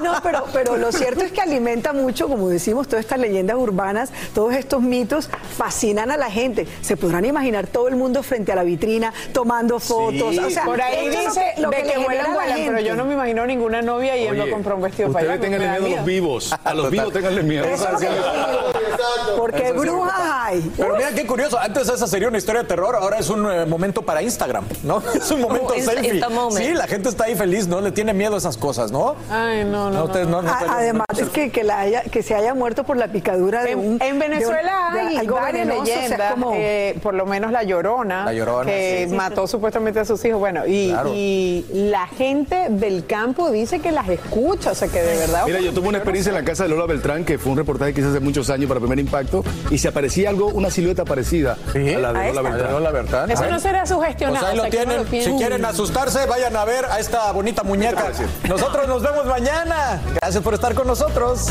No, pero, pero lo cierto es que alimenta mucho, como decimos, todas estas leyendas urbanas, todos estos mitos fascinan a la gente. Se podrán imaginar todo el mundo frente a la vitrina tomando fotos. o sea, Por ahí es lo dice que- lo de que que, vuelan, vuelan, pero yo no me imagino ninguna novia yendo a Oye, comprar un vestido para allá. Ustedes tengan miedo a los vivos. A los vivos tenganle miedo. Eso es lo que digo. Porque Eso sí. brujas hay. Pero mira qué curioso, antes esa sería una historia de terror, ahora es un eh, momento para Instagram, ¿no? Es un momento Oh, selfie. Sí, la gente está ahí feliz, ¿no? Le tiene miedo a esas cosas, ¿no? Ay, no, no. No, no, no, no Además es que, que, la haya- que se haya muerto por la picadura de un... En, en Venezuela de un- de hay algo varias venenoso, o sea, leyendas, como- eh, por lo menos la Llorona, La Llorona, que sí. mató supuestamente a sus hijos. Bueno, y, Claro. y la gente del campo dice que las escucha, o sea, que de verdad... Mira, yo tuve una experiencia en la casa de Lola Beltrán, que fue un reportaje que hice hace muchos años para Primer Impacto, y se aparecía algo, una silueta parecida Sí, a la de a Lola. Beltrán. Eso no será Pues sugestionado. ahí lo o sea, que uno tienen. lo piensa. Si quieren asustarse, vayan a ver a esta bonita muñeca. Nosotros nos vemos mañana. Gracias por estar con nosotros.